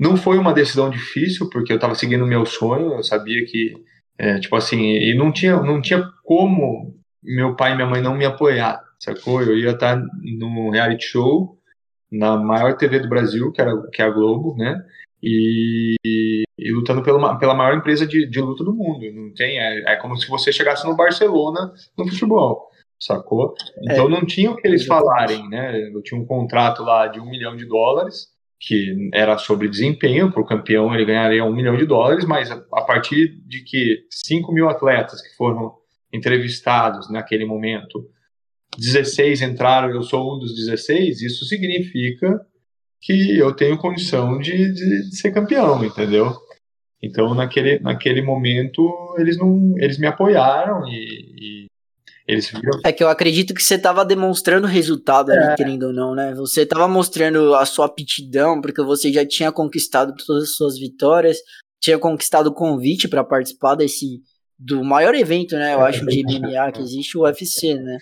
Não foi uma decisão difícil, porque eu estava seguindo o meu sonho, eu sabia que, é, tipo assim, e não tinha, não tinha como meu pai e minha mãe não me apoiar, sacou? Eu ia estar no reality show na maior TV do Brasil, que, era, que é a Globo, né? E, e lutando pela, pela maior empresa de, de luta do mundo. Não tem, é, é como se você chegasse no Barcelona no futebol, sacou? Então é, não tinha o que eles falarem, né? Eu tinha um contrato lá de um milhão de dólares, que era sobre desempenho, para o campeão ele ganharia um milhão de dólares, mas a, a partir de que 5 mil atletas que foram entrevistados naquele momento 16 entraram, eu sou um dos 16, isso significa que eu tenho condição de, de, de ser campeão, entendeu? Então, naquele, naquele momento, eles não eles me apoiaram e, e Eles viram... É que eu acredito que você estava demonstrando resultado ali, é. querendo ou não, né? Você estava mostrando a sua aptidão, porque você já tinha conquistado todas as suas vitórias, tinha conquistado o convite para participar desse do maior evento, né? Eu acho de MMA que existe, o UFC, né?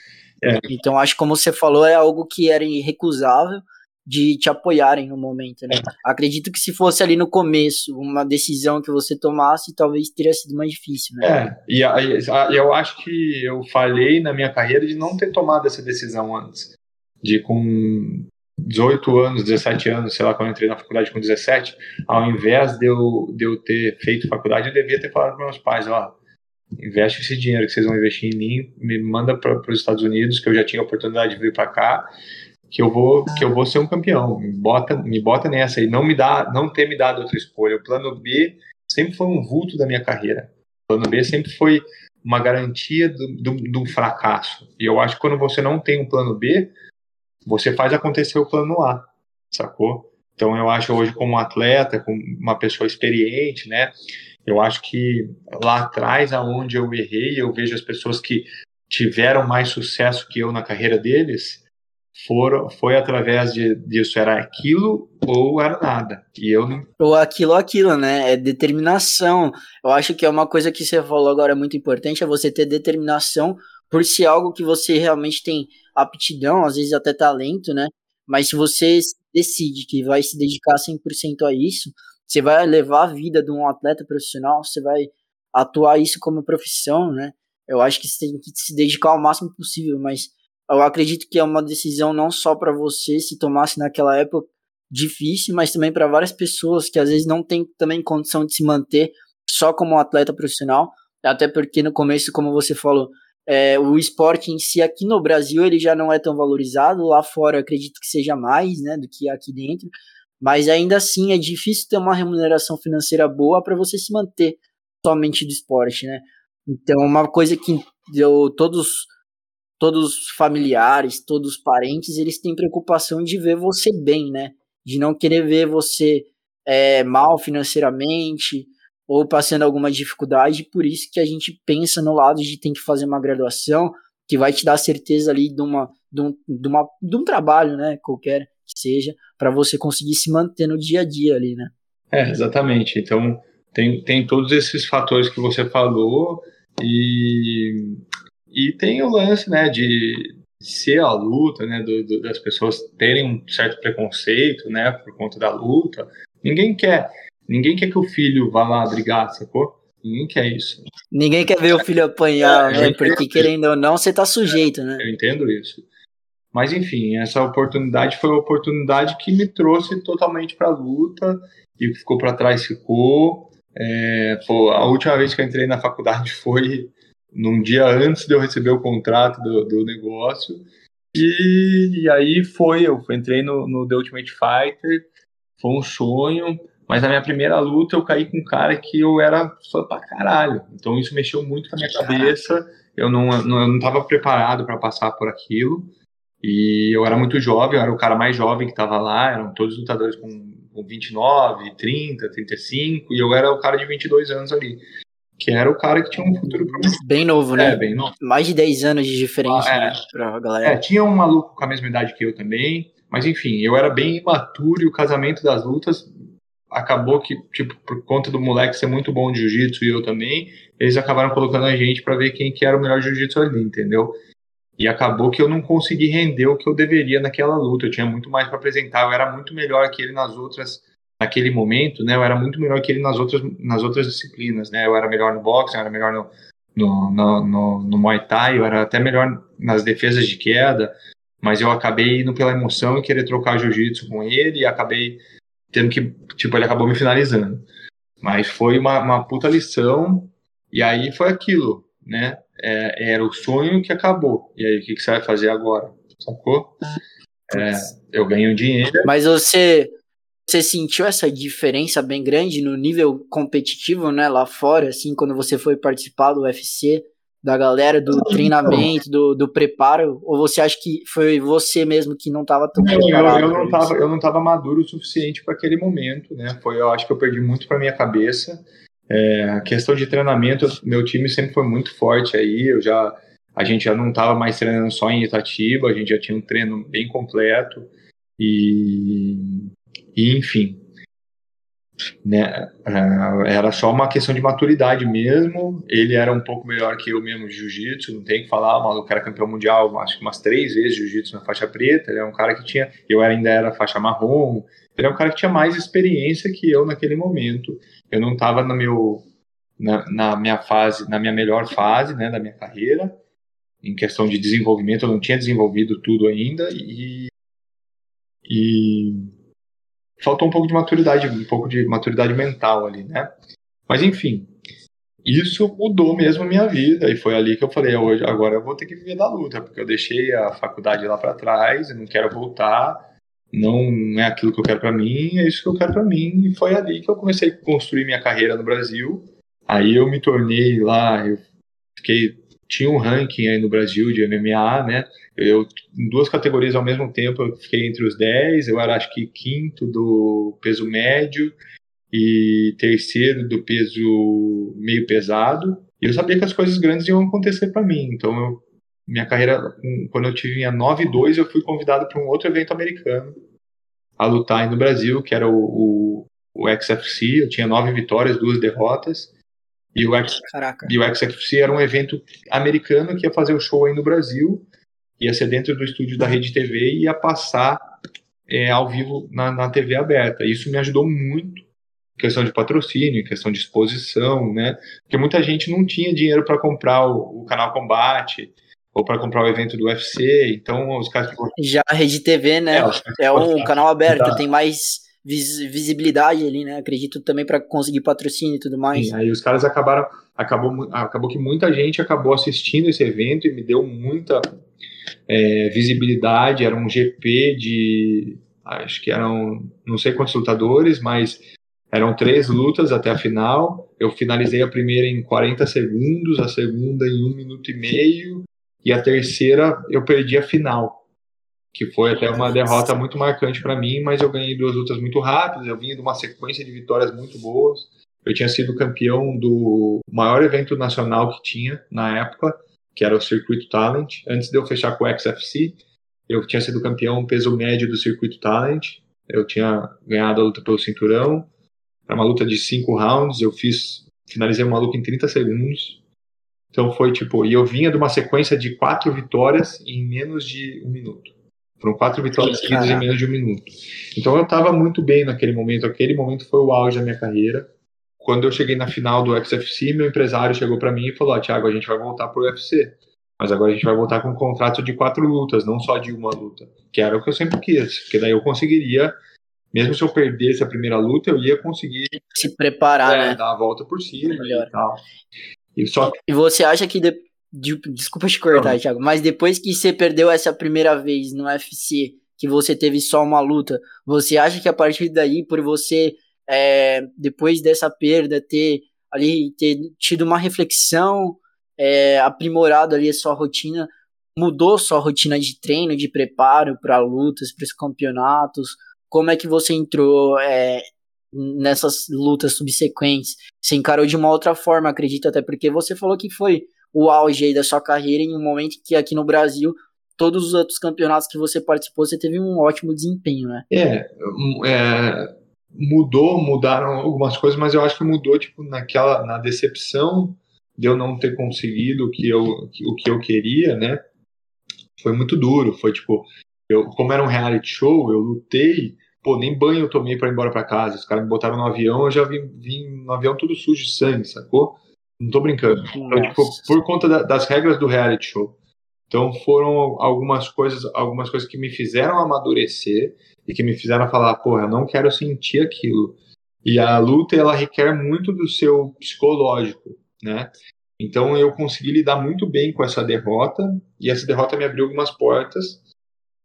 É. Então acho que como você falou é algo que era irrecusável de te apoiarem no momento, né? É. Acredito que se fosse ali no começo uma decisão que você tomasse, talvez teria sido mais difícil, né? É, e a, a, eu acho que eu falhei na minha carreira de não ter tomado essa decisão antes. De com 18 anos, 17 anos, sei lá, quando eu entrei na faculdade com 17, ao invés de eu, de eu ter feito faculdade, eu devia ter falado para meus pais, ó, investe esse dinheiro que vocês vão investir em mim, me manda para os Estados Unidos, que eu já tinha oportunidade de vir para cá, que eu vou que eu vou ser um campeão. Me bota, me bota nessa e não me dá, não ter me dado outra escolha. O plano B sempre foi um vulto da minha carreira. O plano B sempre foi uma garantia do, do fracasso. E eu acho que quando você não tem um plano B, você faz acontecer o plano A, sacou? Então eu acho hoje como atleta, como uma pessoa experiente, né? Eu acho que lá atrás, aonde eu errei, eu vejo as pessoas que tiveram mais sucesso que eu na carreira deles, foram, foi através de, disso, era aquilo ou era nada. E eu não... Ou aquilo ou aquilo, né? É determinação. Eu acho que é uma coisa que você falou agora muito importante, é você ter determinação por se algo que você realmente tem aptidão, às vezes até talento, né? Mas se você decide que vai se dedicar 100% a isso, você vai levar a vida de um atleta profissional, você vai atuar isso como profissão, né? Eu acho que você tem que se dedicar ao máximo possível, mas eu acredito que é uma decisão não só para você se tomasse naquela época difícil, mas também para várias pessoas que às vezes não têm também condição de se manter só como atleta profissional, até porque no começo, como você falou, é, o esporte em si aqui no Brasil ele já não é tão valorizado, lá fora acredito que seja mais, né, do que aqui dentro, mas ainda assim é difícil ter uma remuneração financeira boa para você se manter somente do esporte, né? Então, uma coisa que eu, todos todos os familiares, todos os parentes, eles têm preocupação de ver você bem, né? De não querer ver você é, mal financeiramente ou passando alguma dificuldade. Por isso que a gente pensa no lado de ter que fazer uma graduação que vai te dar certeza ali de, uma, de, um, de, uma, de um trabalho, né? Qualquer que seja, para você conseguir se manter no dia a dia ali, né? É, exatamente. Então, tem, tem todos esses fatores que você falou e e tem o lance, né, de ser a luta, né, do, do, das pessoas terem um certo preconceito, né, por conta da luta. Ninguém quer, ninguém quer que o filho vá lá brigar, sacou? Ninguém quer isso. Ninguém quer ver o filho apanhar, é, né, porque querendo ou não, você tá sujeito, né? Eu entendo isso. Mas enfim, essa oportunidade foi a oportunidade que me trouxe totalmente para a luta e ficou para trás ficou. É, pô, a última vez que eu entrei na faculdade foi num dia antes de eu receber o contrato do, do negócio. E, e, aí foi, eu entrei no, no The Ultimate Fighter, foi um sonho, mas na minha primeira luta eu caí com um cara que eu era fã pra caralho. Então isso mexeu muito com a minha cabeça. Eu não, não, eu não tava preparado para passar por aquilo. E eu era muito jovem, eu era o cara mais jovem que tava lá, eram todos lutadores com, com 29, 30, 35, e eu era o cara de 22 anos ali que era o cara que tinha um futuro promissor. Bem novo, né? É, bem novo. Mais de 10 anos de diferença ah, é. né, pra galera. É, tinha um maluco com a mesma idade que eu também, mas enfim, eu era bem imaturo e o casamento das lutas acabou que, tipo, por conta do moleque ser muito bom de jiu-jitsu e eu também, eles acabaram colocando a gente para ver quem que era o melhor jiu-jitsu ali, entendeu? E acabou que eu não consegui render o que eu deveria naquela luta, eu tinha muito mais para apresentar, eu era muito melhor que ele nas outras naquele momento, né, eu era muito melhor que ele nas outras, nas outras disciplinas, né, eu era melhor no boxe, eu era melhor no, no, no, no, no Muay Thai, eu era até melhor nas defesas de queda, mas eu acabei indo pela emoção e querer trocar jiu-jitsu com ele e acabei tendo que, tipo, ele acabou me finalizando. Mas foi uma, uma puta lição e aí foi aquilo, né, é, era o sonho que acabou. E aí, o que, que você vai fazer agora? Sacou? É, eu ganho dinheiro. Mas você, você sentiu essa diferença bem grande no nível competitivo, né, lá fora, assim, quando você foi participar do UFC, da galera, do treinamento, do, do preparo? Ou você acha que foi você mesmo que não estava tão? Eu, eu, não estava eu não tava maduro o suficiente para aquele momento, né? Foi, eu acho que eu perdi muito para minha cabeça. É, a questão de treinamento, meu time sempre foi muito forte aí. Eu já a gente já não estava mais treinando só em Itatiba, a gente já tinha um treino bem completo e, e enfim, né, é, era só uma questão de maturidade mesmo. Ele era um pouco melhor que eu mesmo de jiu-jitsu, não tem que falar, o maluco era campeão mundial, acho que umas três vezes jiu-jitsu na faixa preta. Ele é um cara que tinha, eu ainda era faixa marrom. Ele é um cara que tinha mais experiência que eu naquele momento. Eu não estava na, na, minha fase, na minha melhor fase, né, da minha carreira, em questão de desenvolvimento, eu não tinha desenvolvido tudo ainda e e faltou um pouco de maturidade, um pouco de maturidade mental ali, né? Mas enfim, isso mudou mesmo a minha vida e foi ali que eu falei, hoje agora eu vou ter que viver da luta, porque eu deixei a faculdade lá para trás, eu não quero voltar, não é aquilo que eu quero para mim, é isso que eu quero para mim e foi ali que eu comecei a construir minha carreira no Brasil. Aí eu me tornei lá, eu fiquei tinha um ranking aí no Brasil de MMA, né? Eu, em duas categorias ao mesmo tempo, eu fiquei entre os 10, eu era acho que quinto do peso médio e terceiro do peso meio pesado. E eu sabia que as coisas grandes iam acontecer para mim, então eu, minha carreira, quando eu tinha 9 e 2, eu fui convidado para um outro evento americano a lutar aí no Brasil, que era o, o, o XFC, eu tinha nove vitórias, duas derrotas. E o, X, Caraca. e o XFC era um evento americano que ia fazer o show aí no Brasil, ia ser dentro do estúdio da Rede TV e ia passar é, ao vivo na, na TV aberta. Isso me ajudou muito em questão de patrocínio, em questão de exposição, né? Porque muita gente não tinha dinheiro para comprar o, o, canal Combate ou para comprar o evento do UFC, então os caras que... Já a Rede TV, né? É, é um canal aberto, tem mais visibilidade ali, né? Acredito também para conseguir patrocínio e tudo mais. Sim, aí os caras acabaram, acabou, acabou que muita gente acabou assistindo esse evento e me deu muita é, visibilidade. Era um GP de, acho que eram, não sei quantos lutadores, mas eram três lutas até a final. Eu finalizei a primeira em 40 segundos, a segunda em um minuto e meio e a terceira eu perdi a final que foi até uma derrota muito marcante para mim, mas eu ganhei duas lutas muito rápidas, eu vinha de uma sequência de vitórias muito boas. Eu tinha sido campeão do maior evento nacional que tinha na época, que era o Circuito Talent. Antes de eu fechar com o XFC, eu tinha sido campeão peso médio do Circuito Talent. Eu tinha ganhado a luta pelo cinturão. Era uma luta de cinco rounds. Eu fiz, finalizei uma luta em 30 segundos. Então foi tipo, e eu vinha de uma sequência de quatro vitórias em menos de um minuto. Foram quatro vitórias seguidas em menos de um minuto. Então eu estava muito bem naquele momento. Aquele momento foi o auge da minha carreira. Quando eu cheguei na final do XFC, meu empresário chegou para mim e falou: ah, Thiago, a gente vai voltar pro UFC. Mas agora a gente vai voltar com um contrato de quatro lutas, não só de uma luta. Que era o que eu sempre quis. Porque daí eu conseguiria, mesmo se eu perdesse a primeira luta, eu ia conseguir. Se preparar, é, né? Dar a volta por cima Melhor. e tal. E, só... e você acha que de, Desculpa te cortar, uhum. Thiago, mas depois que você perdeu essa primeira vez no UFC, que você teve só uma luta, você acha que a partir daí, por você, é, depois dessa perda, ter ali ter tido uma reflexão, é, aprimorado ali a sua rotina, mudou sua rotina de treino, de preparo para lutas, para os campeonatos? Como é que você entrou é, nessas lutas subsequentes? Você encarou de uma outra forma, acredito, até porque você falou que foi o auge da sua carreira em um momento que aqui no Brasil todos os outros campeonatos que você participou você teve um ótimo desempenho, né? É, é mudou, mudaram algumas coisas, mas eu acho que mudou tipo naquela na decepção de eu não ter conseguido o que eu o que eu queria, né? Foi muito duro, foi tipo eu como era um reality show, eu lutei pô, nem banho eu tomei para ir embora para casa. Os caras me botaram no avião, eu já vim, vim no avião tudo sujo de sangue, sacou? Não tô brincando. Então, tipo, por conta da, das regras do reality show. Então foram algumas coisas, algumas coisas que me fizeram amadurecer e que me fizeram falar, porra, eu não quero sentir aquilo. E a luta ela requer muito do seu psicológico, né? Então eu consegui lidar muito bem com essa derrota e essa derrota me abriu algumas portas.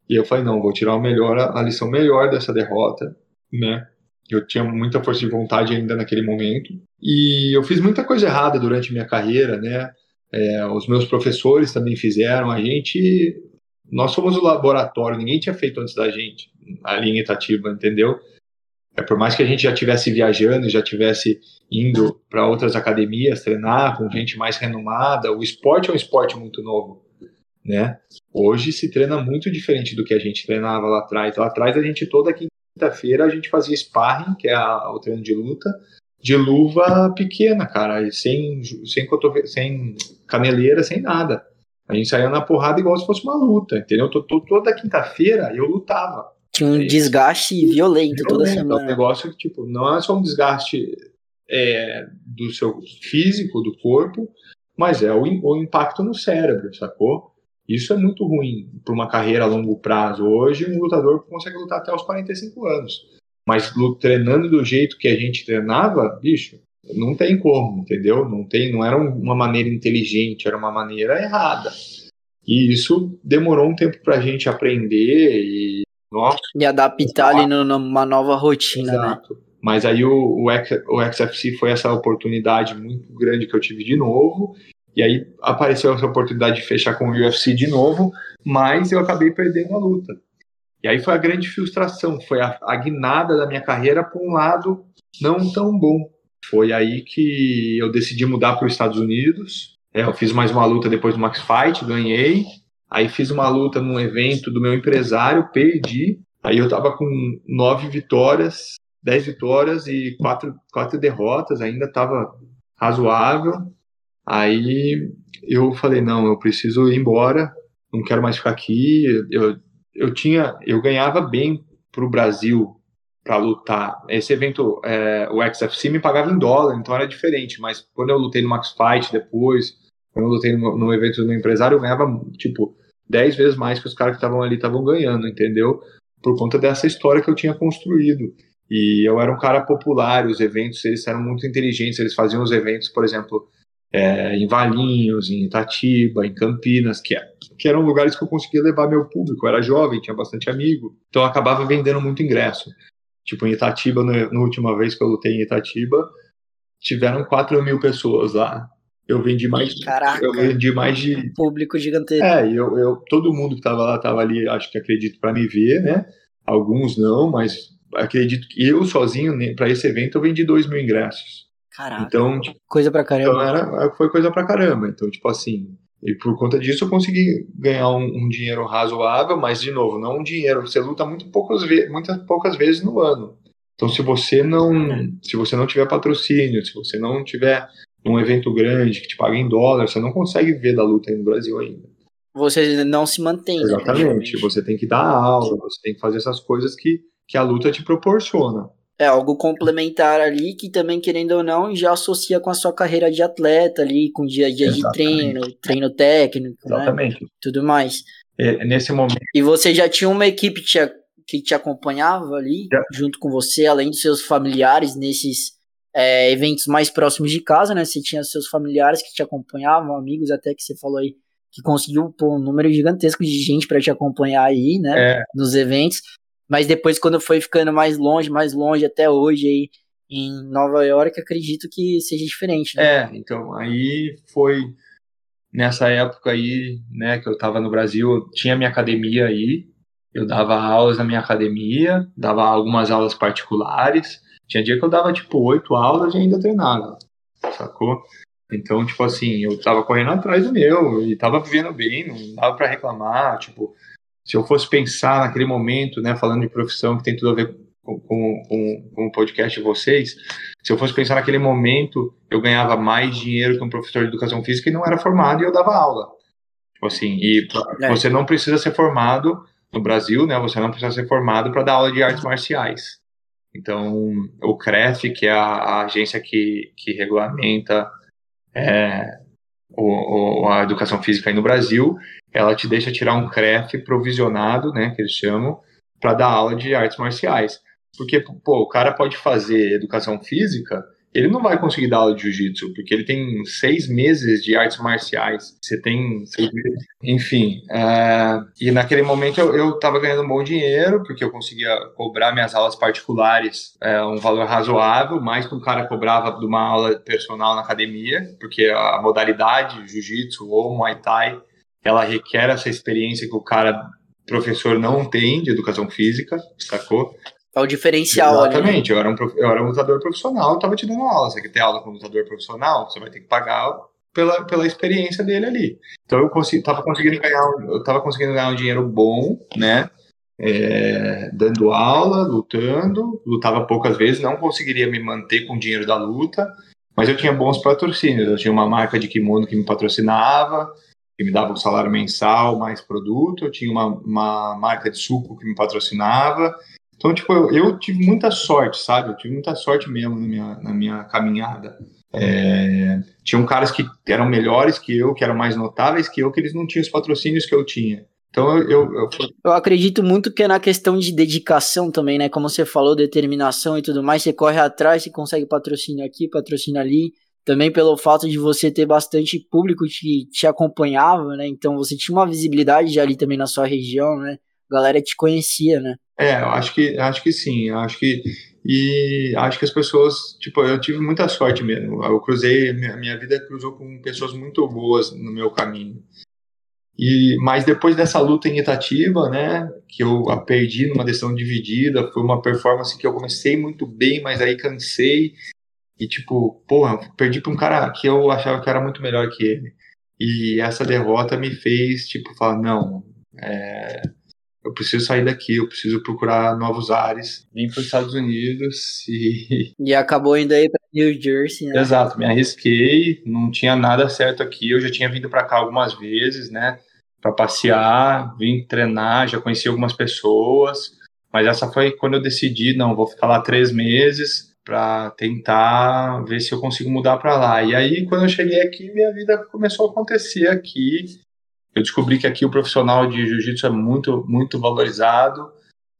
E eu falei, não, vou tirar melhor, a lição melhor dessa derrota, né? Eu tinha muita força de vontade ainda naquele momento. E eu fiz muita coisa errada durante minha carreira, né? É, os meus professores também fizeram. A gente. Nós somos o laboratório, ninguém tinha feito antes da gente, ali em Itatiba, entendeu? É, por mais que a gente já tivesse viajando, já tivesse indo para outras academias treinar com gente mais renomada, o esporte é um esporte muito novo, né? Hoje se treina muito diferente do que a gente treinava lá atrás. Lá atrás a gente toda quinta-feira a gente fazia sparring, que é a, o treino de luta, de luva pequena, cara, sem sem, sem caneleira, sem nada. A gente saía na porrada igual se fosse uma luta, entendeu? Toda quinta-feira eu lutava. Tinha um desgaste violento, violento toda semana. É um negócio que, tipo, não é só um desgaste é, do seu físico, do corpo, mas é o, o impacto no cérebro, sacou? Isso é muito ruim para uma carreira a longo prazo. Hoje, um lutador consegue lutar até os 45 anos. Mas treinando do jeito que a gente treinava, bicho, não tem como, entendeu? Não tem, não era uma maneira inteligente, era uma maneira errada. E isso demorou um tempo para a gente aprender e nossa, e adaptar ali numa nova rotina, né? Exato. né? Mas aí o, o, o XFC foi essa oportunidade muito grande que eu tive de novo. E aí apareceu essa oportunidade de fechar com o UFC de novo, mas eu acabei perdendo a luta. E aí foi a grande frustração, foi a, a guinada da minha carreira para um lado não tão bom. Foi aí que eu decidi mudar para os Estados Unidos. É, eu fiz mais uma luta depois do Max Fight, ganhei. Aí fiz uma luta num evento do meu empresário, perdi. Aí eu tava com nove vitórias, dez vitórias e quatro, quatro derrotas, ainda tava razoável. Aí eu falei, não, eu preciso ir embora, não quero mais ficar aqui. Eu, eu tinha, eu ganhava bem pro Brasil para lutar. Esse evento, é, o XFC me pagava em dólar, então era diferente. Mas quando eu lutei no Max Fight depois, quando eu lutei no, no evento do meu empresário, eu ganhava tipo 10 vezes mais que os caras que estavam ali estavam ganhando, entendeu? Por conta dessa história que eu tinha construído. E eu era um cara popular, os eventos eles eram muito inteligentes, eles faziam os eventos, por exemplo, é, em Valinhos, em Itatiba, em Campinas, que, é, que eram lugares que eu conseguia levar meu público. Eu era jovem, tinha bastante amigo, então eu acabava vendendo muito ingresso. Tipo, em Itatiba, na última vez que eu lutei em Itatiba, tiveram 4 mil pessoas lá. Eu vendi mais. Caraca, eu vendi mais de. Um público gigantesco. É, eu, eu, todo mundo que estava lá estava ali, acho que acredito, para me ver, né? Alguns não, mas acredito que eu sozinho, né, para esse evento, eu vendi 2 mil ingressos. Caraca. Então, tipo, coisa pra caramba. Então era, foi coisa pra caramba. Então, tipo assim, e por conta disso eu consegui ganhar um, um, dinheiro razoável, mas de novo, não um dinheiro. Você luta muito poucas, muitas poucas vezes no ano. Então, se você não, se você não tiver patrocínio, se você não tiver um evento grande que te paga em dólar, você não consegue ver da luta aí no Brasil ainda. Você não se mantém. Né, Exatamente. Né? Você tem que dar aula, você tem que fazer essas coisas que, que a luta te proporciona. É algo complementar ali que também, querendo ou não, já associa com a sua carreira de atleta ali, com dia a dia Exatamente. de treino, treino técnico, né? Exatamente. Né? tudo mais. É, nesse momento. E você já tinha uma equipe que te, que te acompanhava ali, já. junto com você, além dos seus familiares, nesses é, eventos mais próximos de casa, né? Você tinha seus familiares que te acompanhavam, amigos até que você falou aí, que conseguiu pô, um número gigantesco de gente para te acompanhar aí, né? É. Nos eventos. Mas depois, quando foi ficando mais longe, mais longe até hoje aí em Nova York, acredito que seja diferente. Né? É, então, aí foi nessa época aí, né, que eu tava no Brasil, tinha minha academia aí, eu dava aulas na minha academia, dava algumas aulas particulares, tinha dia que eu dava, tipo, oito aulas e ainda treinava, sacou? Então, tipo assim, eu tava correndo atrás do meu e tava vivendo bem, não dava para reclamar, tipo, se eu fosse pensar naquele momento, né, falando de profissão que tem tudo a ver com, com, com, com o podcast de vocês, se eu fosse pensar naquele momento, eu ganhava mais dinheiro que um professor de educação física e não era formado e eu dava aula. Tipo assim, e é. você não precisa ser formado no Brasil, né, você não precisa ser formado para dar aula de artes marciais. Então, o CREF, que é a, a agência que, que regulamenta é, o, o, a educação física aí no Brasil, ela te deixa tirar um CREF provisionado, né, que eles chamam, para dar aula de artes marciais. Porque, pô, o cara pode fazer educação física ele não vai conseguir dar aula de jiu-jitsu, porque ele tem seis meses de artes marciais. Você tem. Enfim. Uh, e naquele momento eu, estava ganhando um bom dinheiro, porque eu conseguia cobrar minhas aulas particulares uh, um valor razoável, mais que um cara cobrava de uma aula personal na academia, porque a modalidade jiu-jitsu ou muay thai ela requer essa experiência que o cara professor não tem de educação física, sacou? É o diferencial Exatamente, ali. Eu, era um, eu era um lutador profissional, eu tava te dando aula. Você quer ter aula com um lutador profissional, você vai ter que pagar pela, pela experiência dele ali. Então eu consegui, tava conseguindo ganhar, eu tava conseguindo ganhar um dinheiro bom, né? É, dando aula, lutando, lutava poucas vezes, não conseguiria me manter com o dinheiro da luta, mas eu tinha bons patrocínios. Eu tinha uma marca de kimono que me patrocinava, que me dava um salário mensal mais produto, eu tinha uma, uma marca de suco que me patrocinava. Então, tipo, eu, eu tive muita sorte, sabe? Eu tive muita sorte mesmo na minha, na minha caminhada. É, tinham caras que eram melhores que eu, que eram mais notáveis que eu, que eles não tinham os patrocínios que eu tinha. Então eu, eu, eu... eu, acredito muito que é na questão de dedicação também, né? Como você falou, determinação e tudo mais, você corre atrás, você consegue patrocínio aqui, patrocínio ali. Também pelo fato de você ter bastante público que te acompanhava, né? Então você tinha uma visibilidade ali também na sua região, né? A galera te conhecia, né? É, eu acho que acho que sim. Eu acho que e acho que as pessoas, tipo, eu tive muita sorte mesmo. Eu cruzei, minha, minha vida cruzou com pessoas muito boas no meu caminho. E, mas depois dessa luta em Itatiba, né, que eu a perdi numa decisão dividida, foi uma performance que eu comecei muito bem, mas aí cansei e tipo, porra, perdi para um cara que eu achava que era muito melhor que ele. E essa derrota me fez tipo falar, não, é, eu preciso sair daqui, eu preciso procurar novos ares. Vim para os Estados Unidos e. E acabou indo aí para New Jersey, né? Exato, me arrisquei, não tinha nada certo aqui. Eu já tinha vindo para cá algumas vezes, né? Para passear, vim treinar, já conheci algumas pessoas. Mas essa foi quando eu decidi, não, vou ficar lá três meses para tentar ver se eu consigo mudar para lá. E aí, quando eu cheguei aqui, minha vida começou a acontecer aqui eu descobri que aqui o profissional de jiu-jitsu é muito, muito valorizado.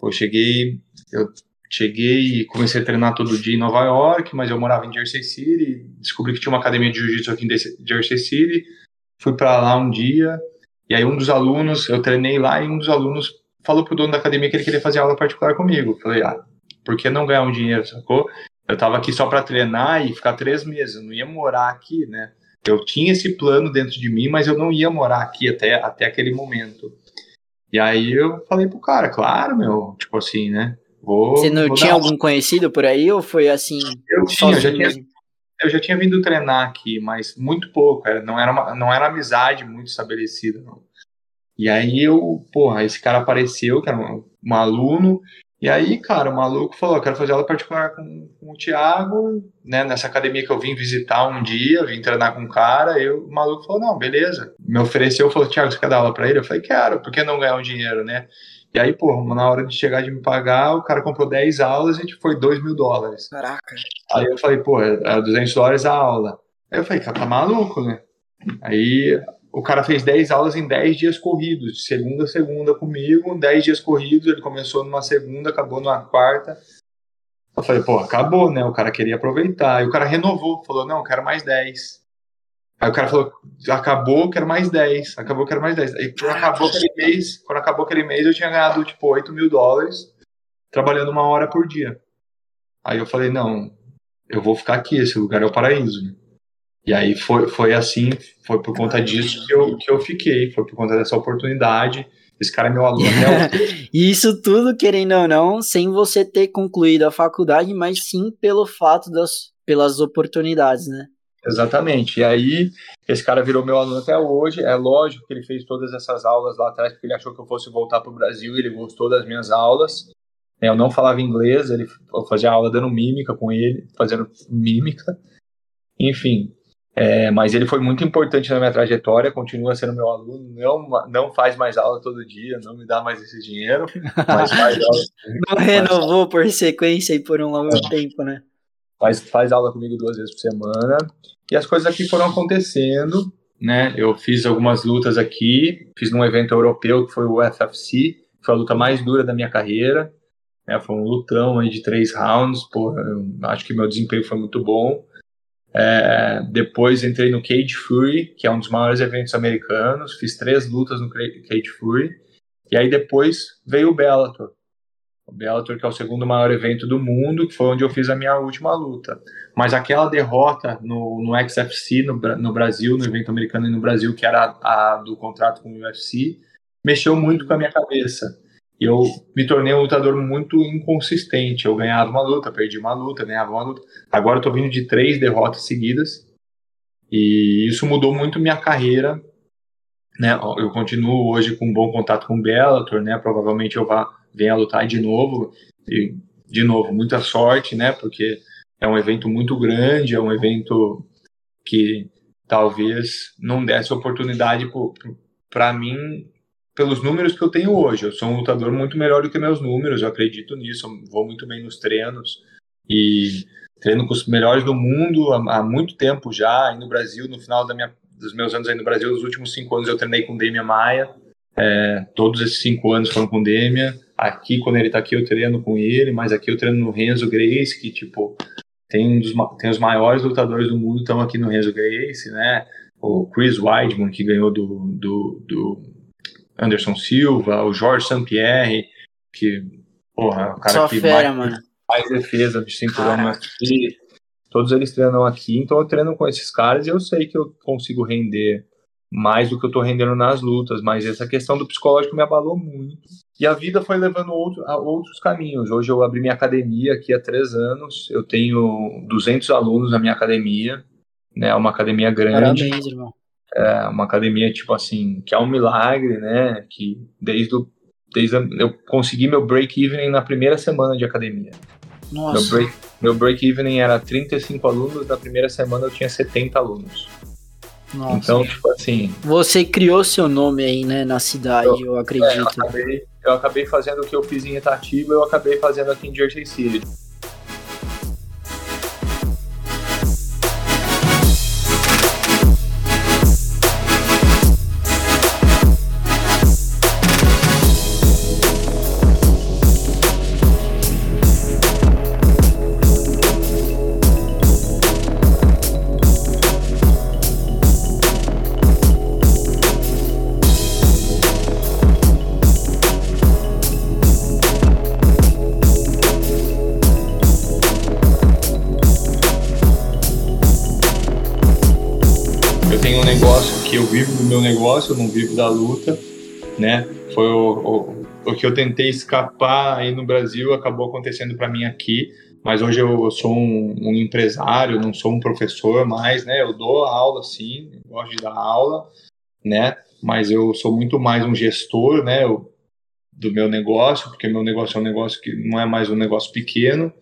Eu cheguei, eu cheguei e comecei a treinar todo dia em Nova York, mas eu morava em Jersey City. Descobri que tinha uma academia de jiu-jitsu aqui em Jersey City. Fui para lá um dia e aí um dos alunos, eu treinei lá e um dos alunos falou pro dono da academia que ele queria fazer aula particular comigo. Falei, ah, por que não ganhar um dinheiro, sacou? Eu tava aqui só para treinar e ficar três meses, eu não ia morar aqui, né? Eu tinha esse plano dentro de mim, mas eu não ia morar aqui até, até aquele momento. E aí eu falei pro cara, claro, meu, tipo assim, né? Vou, Você não tinha algum conhecido por aí ou foi assim? Eu tinha, eu já tinha, eu já tinha vindo treinar aqui, mas muito pouco, era, não, era uma, não era amizade muito estabelecida, não. E aí eu, porra, esse cara apareceu, que era um, um aluno, e aí, cara, o maluco falou: eu quero fazer aula particular com, com, o Thiago, né? Nessa academia que eu vim visitar um dia, vim treinar com um cara. E o maluco falou: não, beleza. Me ofereceu, falou: Thiago, você quer dar aula pra ele? Eu falei: quero, por que não ganhar um dinheiro, né? E aí, pô, na hora de chegar de me pagar, o cara comprou 10 aulas e foi 2 mil dólares. Caraca. Aí eu falei: pô, era 200 dólares a aula. Aí eu falei: cara, tá maluco, né? Aí o cara fez 10 aulas em 10 dias corridos, de segunda a segunda comigo, 10 dias corridos, ele começou numa segunda, acabou numa quarta. Eu falei, pô, acabou, né? O cara queria aproveitar. E o cara renovou, falou, não, eu quero mais 10. Aí o cara falou, acabou, quero mais 10. Acabou, quero mais 10. Aí quando acabou aquele mês, quando acabou aquele mês, eu tinha ganhado, tipo, 8 mil dólares, trabalhando uma hora por dia. Aí eu falei, não, eu vou ficar aqui, esse lugar é o paraíso. E aí foi, foi assim, foi por conta disso que eu, que eu fiquei, foi por conta dessa oportunidade. Esse cara é meu aluno até hoje. Isso tudo, querendo ou não, sem você ter concluído a faculdade, mas sim pelo fato das pelas oportunidades, né? Exatamente. E aí, esse cara virou meu aluno até hoje. É lógico que ele fez todas essas aulas lá atrás porque ele achou que eu fosse voltar para o Brasil. Ele gostou das minhas aulas. Eu não falava inglês, ele fazia aula dando mímica com ele, fazendo mímica. Enfim, é, mas ele foi muito importante na minha trajetória, continua sendo meu aluno, não, não faz mais aula todo dia, não me dá mais esse dinheiro, mas faz aula. não renovou por sequência e por um longo é. tempo, né? Faz, faz aula comigo duas vezes por semana, e as coisas aqui foram acontecendo, né? Eu fiz algumas lutas aqui, fiz num evento europeu que foi o FFC, foi a luta mais dura da minha carreira, né? Foi um lutão aí de três rounds, pô, acho que meu desempenho foi muito bom. É, depois entrei no Cage Fury, que é um dos maiores eventos americanos. Fiz três lutas no Cage Fury. E aí depois veio o Bellator. O Bellator, que é o segundo maior evento do mundo, que foi onde eu fiz a minha última luta. Mas aquela derrota no, no XFC no, no Brasil, no evento americano e no Brasil, que era a, a do contrato com o UFC, mexeu muito com a minha cabeça. E eu me tornei um lutador muito inconsistente. Eu ganhava uma luta, perdi uma luta, ganhava uma luta. Agora eu tô vindo de três derrotas seguidas. E isso mudou muito minha carreira. Né? Eu continuo hoje com um bom contato com o Bellator, né? Provavelmente eu vá venha lutar de novo. E, de novo, muita sorte, né? Porque é um evento muito grande, é um evento que talvez não desse oportunidade para mim pelos números que eu tenho hoje. Eu sou um lutador muito melhor do que meus números, eu acredito nisso, eu vou muito bem nos treinos. E treino com os melhores do mundo há, há muito tempo já, aí no Brasil, no final minha, dos meus anos aí no Brasil, os últimos cinco anos eu treinei com Demian Maia, é, todos esses cinco anos foram com Demian, aqui quando ele tá aqui eu treino com ele, mas aqui eu treino no Renzo Grace, que tipo, tem, um dos, tem os maiores lutadores do mundo estão aqui no Renzo Grace, né, o Chris Weidman, que ganhou do, do, do Anderson Silva, o Jorge Sampierre, que, porra, o cara Só que fera, mais, defesa de cinturão aqui. Todos eles treinam aqui, então eu treino com esses caras e eu sei que eu consigo render mais do que eu tô rendendo nas lutas, mas essa questão do psicológico me abalou muito. E a vida foi levando outro, a outros caminhos. Hoje eu abri minha academia aqui há três anos, eu tenho 200 alunos na minha academia, né, é uma academia grande. Parabéns, irmão. É uma academia, tipo assim, que é um milagre, né? Que desde, o, desde a, eu consegui meu break-even na primeira semana de academia. Nossa. Meu break, meu break-even era 35 alunos, na primeira semana eu tinha 70 alunos. Nossa. Então, tipo assim. Você criou seu nome aí, né, na cidade, eu, eu acredito. É, eu, acabei, eu acabei fazendo o que eu fiz em Itatiba, eu acabei fazendo aqui em Jersey City. Negócio, eu não vivo da luta, né? Foi o, o, o que eu tentei escapar aí no Brasil, acabou acontecendo para mim aqui. Mas hoje eu sou um, um, empresário, não sou um professor mais, né? Eu dou aula, sim, gosto de dar aula, né? Mas eu sou muito mais um gestor, né? Eu, do meu negócio, porque meu negócio é um negócio que não é mais um negócio pequeno.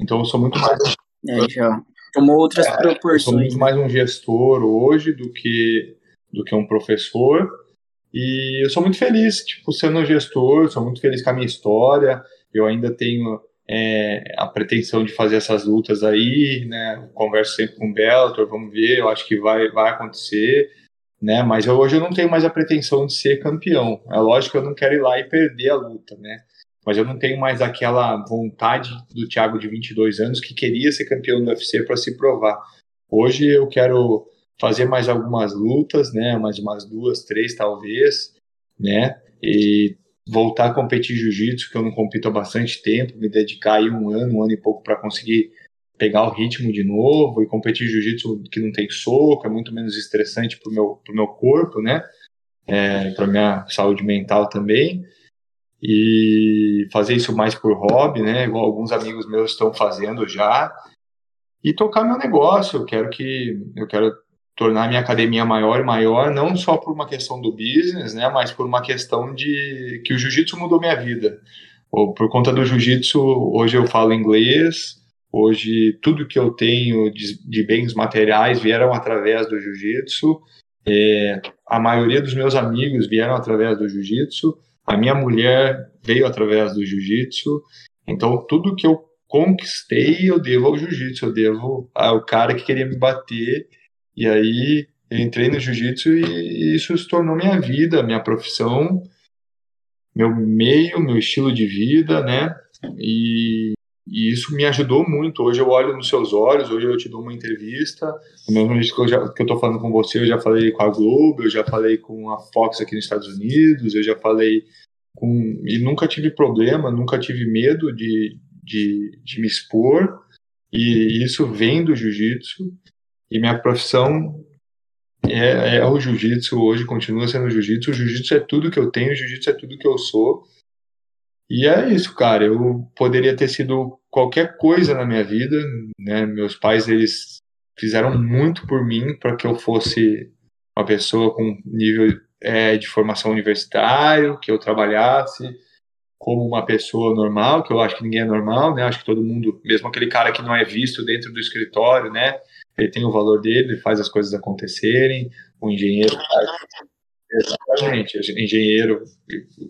Então eu sou muito mais. É, já tomou outras é, proporções. Eu sou muito né? mais um gestor hoje do que do que um professor. E eu sou muito feliz, tipo, sendo gestor, sou muito feliz com a minha história. Eu ainda tenho é, a pretensão de fazer essas lutas aí, né? Converso sempre com o Bellator, vamos ver, eu acho que vai, vai acontecer, né? Mas eu, hoje eu não tenho mais a pretensão de ser campeão. É lógico que eu não quero ir lá e perder a luta, né? Mas eu não tenho mais aquela vontade do Thiago de 22 anos que queria ser campeão do UFC para se provar. Hoje eu quero fazer mais algumas lutas, né? Mais umas duas, três talvez, né? E voltar a competir jiu-jitsu, que eu não compito há bastante tempo, me dedicar aí um ano, um ano e pouco para conseguir pegar o ritmo de novo e competir jiu-jitsu que não tem soco, é muito menos estressante pro meu, pro meu corpo, né? É, para minha saúde mental também. E fazer isso mais por hobby, né? Igual alguns amigos meus estão fazendo já. E tocar meu negócio. Eu quero que eu quero tornar minha academia maior e maior, não só por uma questão do business, né, mas por uma questão de que o jiu-jitsu mudou minha vida. Por conta do jiu-jitsu, hoje eu falo inglês, hoje tudo que eu tenho de, de bens materiais vieram através do jiu-jitsu. É, a maioria dos meus amigos vieram através do jiu-jitsu. A minha mulher veio através do jiu-jitsu. Então, tudo que eu conquistei, eu devo ao jiu-jitsu, eu devo ao cara que queria me bater e aí eu entrei no jiu-jitsu e isso se tornou minha vida, minha profissão, meu meio, meu estilo de vida, né? E, e, isso me ajudou muito. Hoje eu olho nos seus olhos, hoje eu te dou uma entrevista. No mesmo jeito que eu, já, que eu tô falando com você, eu já falei com a Globo, eu já falei com a Fox aqui nos Estados Unidos, eu já falei com. E nunca tive problema, nunca tive medo de, de, de me expor. E isso vem do jiu-jitsu. E minha profissão é, é o jiu-jitsu hoje, continua sendo jiu-jitsu. O jiu-jitsu é tudo que eu tenho, o jiu-jitsu é tudo que eu sou. E é isso, cara. Eu poderia ter sido qualquer coisa na minha vida, né? Meus pais eles fizeram muito por mim para que eu fosse uma pessoa com nível é, de formação universitário, que eu trabalhasse como uma pessoa normal, que eu acho que ninguém é normal, né? Acho que todo mundo, mesmo aquele cara que não é visto dentro do escritório, né? Ele tem o valor dele, ele faz as coisas acontecerem. O engenheiro Exatamente, engenheiro,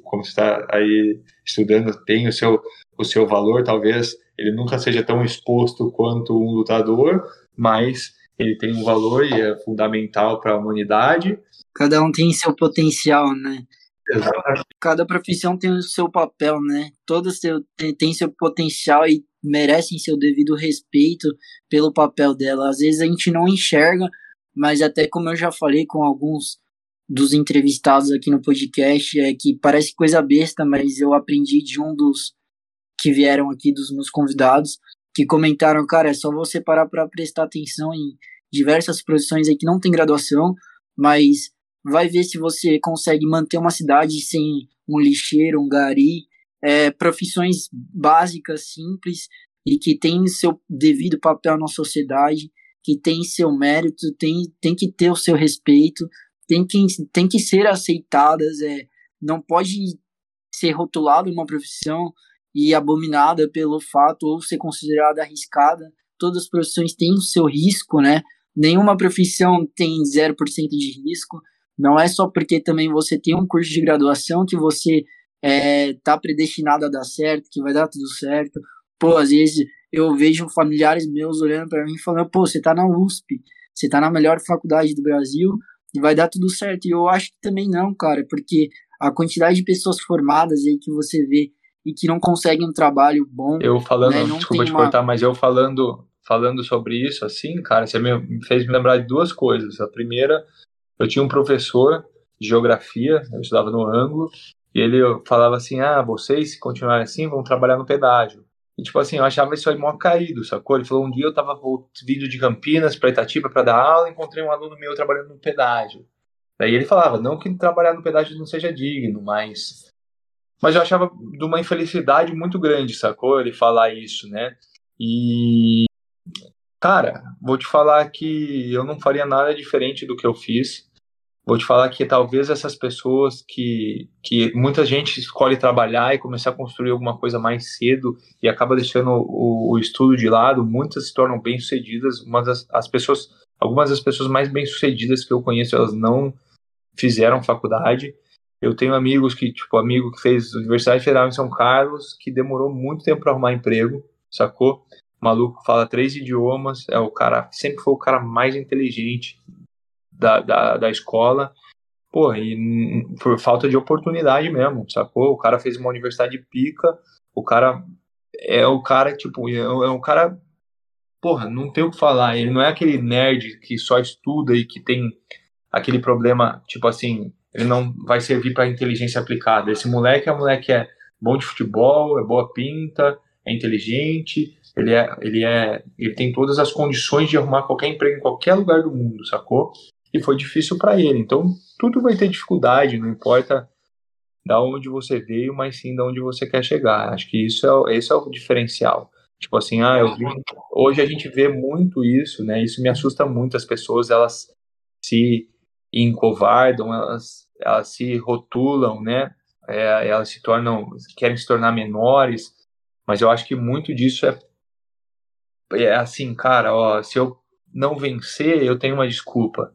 como está aí estudando, tem o seu, o seu valor, talvez ele nunca seja tão exposto quanto um lutador, mas ele tem um valor e é fundamental para a humanidade. Cada um tem seu potencial, né? Exatamente. Cada profissão tem o seu papel, né? Todas têm seu potencial e merecem seu devido respeito pelo papel dela. Às vezes a gente não enxerga, mas até como eu já falei com alguns dos entrevistados aqui no podcast, é que parece coisa besta, mas eu aprendi de um dos que vieram aqui, dos meus convidados, que comentaram, cara, é só você parar para prestar atenção em diversas profissões aí que não tem graduação, mas vai ver se você consegue manter uma cidade sem um lixeiro, um gari, é, profissões básicas, simples e que tem seu devido papel na sociedade, que tem seu mérito, tem, tem que ter o seu respeito, tem que, tem que ser aceitadas, é, não pode ser rotulada uma profissão e abominada pelo fato ou ser considerada arriscada. Todas as profissões têm o seu risco, né? Nenhuma profissão tem 0% de risco. Não é só porque também você tem um curso de graduação que você é, tá predestinado a dar certo, que vai dar tudo certo. Pô, às vezes eu vejo familiares meus olhando para mim e falando, pô, você tá na USP, você tá na melhor faculdade do Brasil e vai dar tudo certo. E eu acho que também não, cara, porque a quantidade de pessoas formadas aí que você vê e que não conseguem um trabalho bom. Eu falando, né, desculpa te uma... cortar, mas eu falando falando sobre isso, assim, cara, você me fez me lembrar de duas coisas. A primeira, eu tinha um professor de geografia, eu estudava no ângulo, e ele falava assim: ah, vocês, se continuarem assim, vão trabalhar no pedágio. E, tipo assim, eu achava isso aí mó caído, sacou? Ele falou: um dia eu tava vindo de Campinas para Itatiba para dar aula, encontrei um aluno meu trabalhando no pedágio. Daí ele falava: não que trabalhar no pedágio não seja digno, mas. Mas eu achava de uma infelicidade muito grande, sacou? Ele falar isso, né? E. Cara, vou te falar que eu não faria nada diferente do que eu fiz vou te falar que talvez essas pessoas que, que muita gente escolhe trabalhar e começar a construir alguma coisa mais cedo e acaba deixando o, o estudo de lado, muitas se tornam bem-sucedidas, mas as, as pessoas, algumas das pessoas mais bem-sucedidas que eu conheço, elas não fizeram faculdade. Eu tenho amigos que, tipo, amigo que fez Universidade Federal em São Carlos, que demorou muito tempo para arrumar emprego, sacou? O maluco fala três idiomas, é o cara, sempre foi o cara mais inteligente da, da, da escola. Pô, e por falta de oportunidade mesmo, sacou? O cara fez uma universidade pica, o cara é o cara, tipo, é, é um cara. Porra, não tem o que falar. Ele não é aquele nerd que só estuda e que tem aquele problema, tipo assim, ele não vai servir para inteligência aplicada. Esse moleque é um moleque que é bom de futebol, é boa pinta, é inteligente, ele é, ele é, ele tem todas as condições de arrumar qualquer emprego em qualquer lugar do mundo, sacou? E foi difícil para ele. Então, tudo vai ter dificuldade, não importa da onde você veio, mas sim da onde você quer chegar. Acho que isso é, esse é o diferencial. Tipo assim, ah, eu hoje a gente vê muito isso, né? Isso me assusta muito. As pessoas elas se encovardam, elas, elas se rotulam, né? É, elas se tornam, querem se tornar menores. Mas eu acho que muito disso é, é assim, cara, ó, se eu não vencer, eu tenho uma desculpa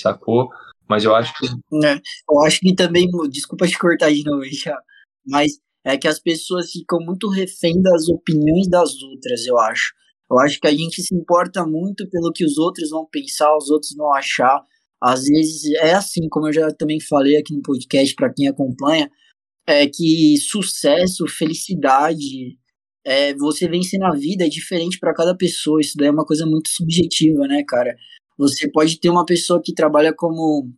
sacou? Mas eu acho que. É, eu acho que também, desculpa te cortar de novo, já, mas é que as pessoas ficam muito refém das opiniões das outras, eu acho. Eu acho que a gente se importa muito pelo que os outros vão pensar, os outros vão achar. Às vezes é assim, como eu já também falei aqui no podcast para quem acompanha, é que sucesso, felicidade, é, você vencer na vida é diferente para cada pessoa. Isso daí é uma coisa muito subjetiva, né, cara? Você pode ter uma pessoa que trabalha como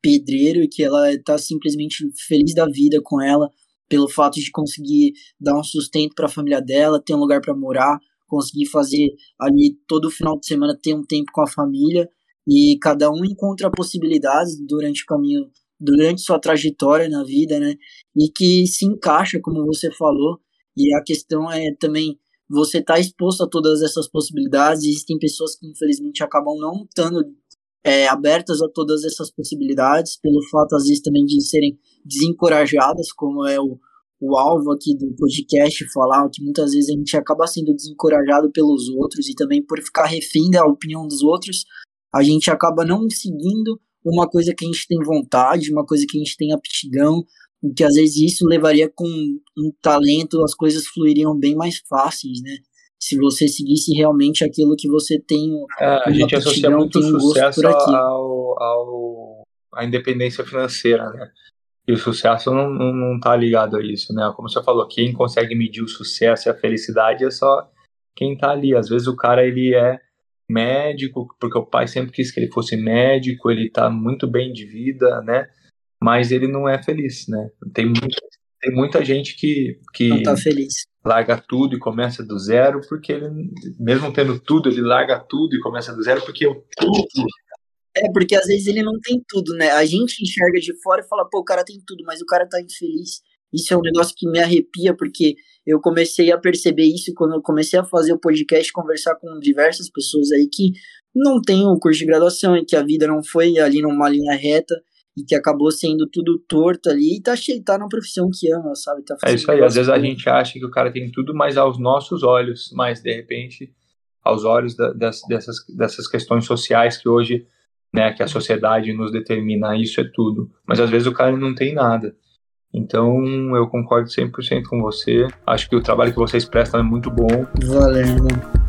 pedreiro e que ela está simplesmente feliz da vida com ela pelo fato de conseguir dar um sustento para a família dela, ter um lugar para morar, conseguir fazer ali todo final de semana ter um tempo com a família e cada um encontra possibilidades durante o caminho durante sua trajetória na vida, né? E que se encaixa, como você falou. E a questão é também você estar tá exposto a todas essas possibilidades. Existem pessoas que infelizmente acabam não estando é, abertas a todas essas possibilidades, pelo fato às vezes também de serem desencorajadas, como é o, o alvo aqui do podcast falar, que muitas vezes a gente acaba sendo desencorajado pelos outros e também por ficar refém da opinião dos outros, a gente acaba não seguindo uma coisa que a gente tem vontade, uma coisa que a gente tem aptidão, que às vezes isso levaria com um talento, as coisas fluiriam bem mais fáceis, né? Se você seguisse realmente aquilo que você tem. É, a gente associa muito um sucesso ao, ao, à independência financeira, né? E o sucesso não, não, não tá ligado a isso, né? Como você falou, quem consegue medir o sucesso e a felicidade é só quem tá ali. Às vezes o cara, ele é médico, porque o pai sempre quis que ele fosse médico, ele tá muito bem de vida, né? Mas ele não é feliz, né? Tem, muito, tem muita gente que, que não tá feliz. larga tudo e começa do zero, porque ele, mesmo tendo tudo, ele larga tudo e começa do zero, porque o tudo é, porque às vezes ele não tem tudo, né? A gente enxerga de fora e fala, pô, o cara tem tudo, mas o cara tá infeliz. Isso é um negócio que me arrepia, porque eu comecei a perceber isso quando eu comecei a fazer o podcast, conversar com diversas pessoas aí que não têm o curso de graduação e que a vida não foi ali numa linha reta e que acabou sendo tudo torto ali e tá cheio, tá na profissão que ama, sabe? Tá é isso aí, às vezes a gente acha que o cara tem tudo, mas aos nossos olhos, mas de repente, aos olhos da, das, dessas, dessas questões sociais que hoje, né, que a sociedade nos determina, isso é tudo. Mas às vezes o cara não tem nada. Então, eu concordo 100% com você. Acho que o trabalho que vocês prestam é muito bom. Valeu.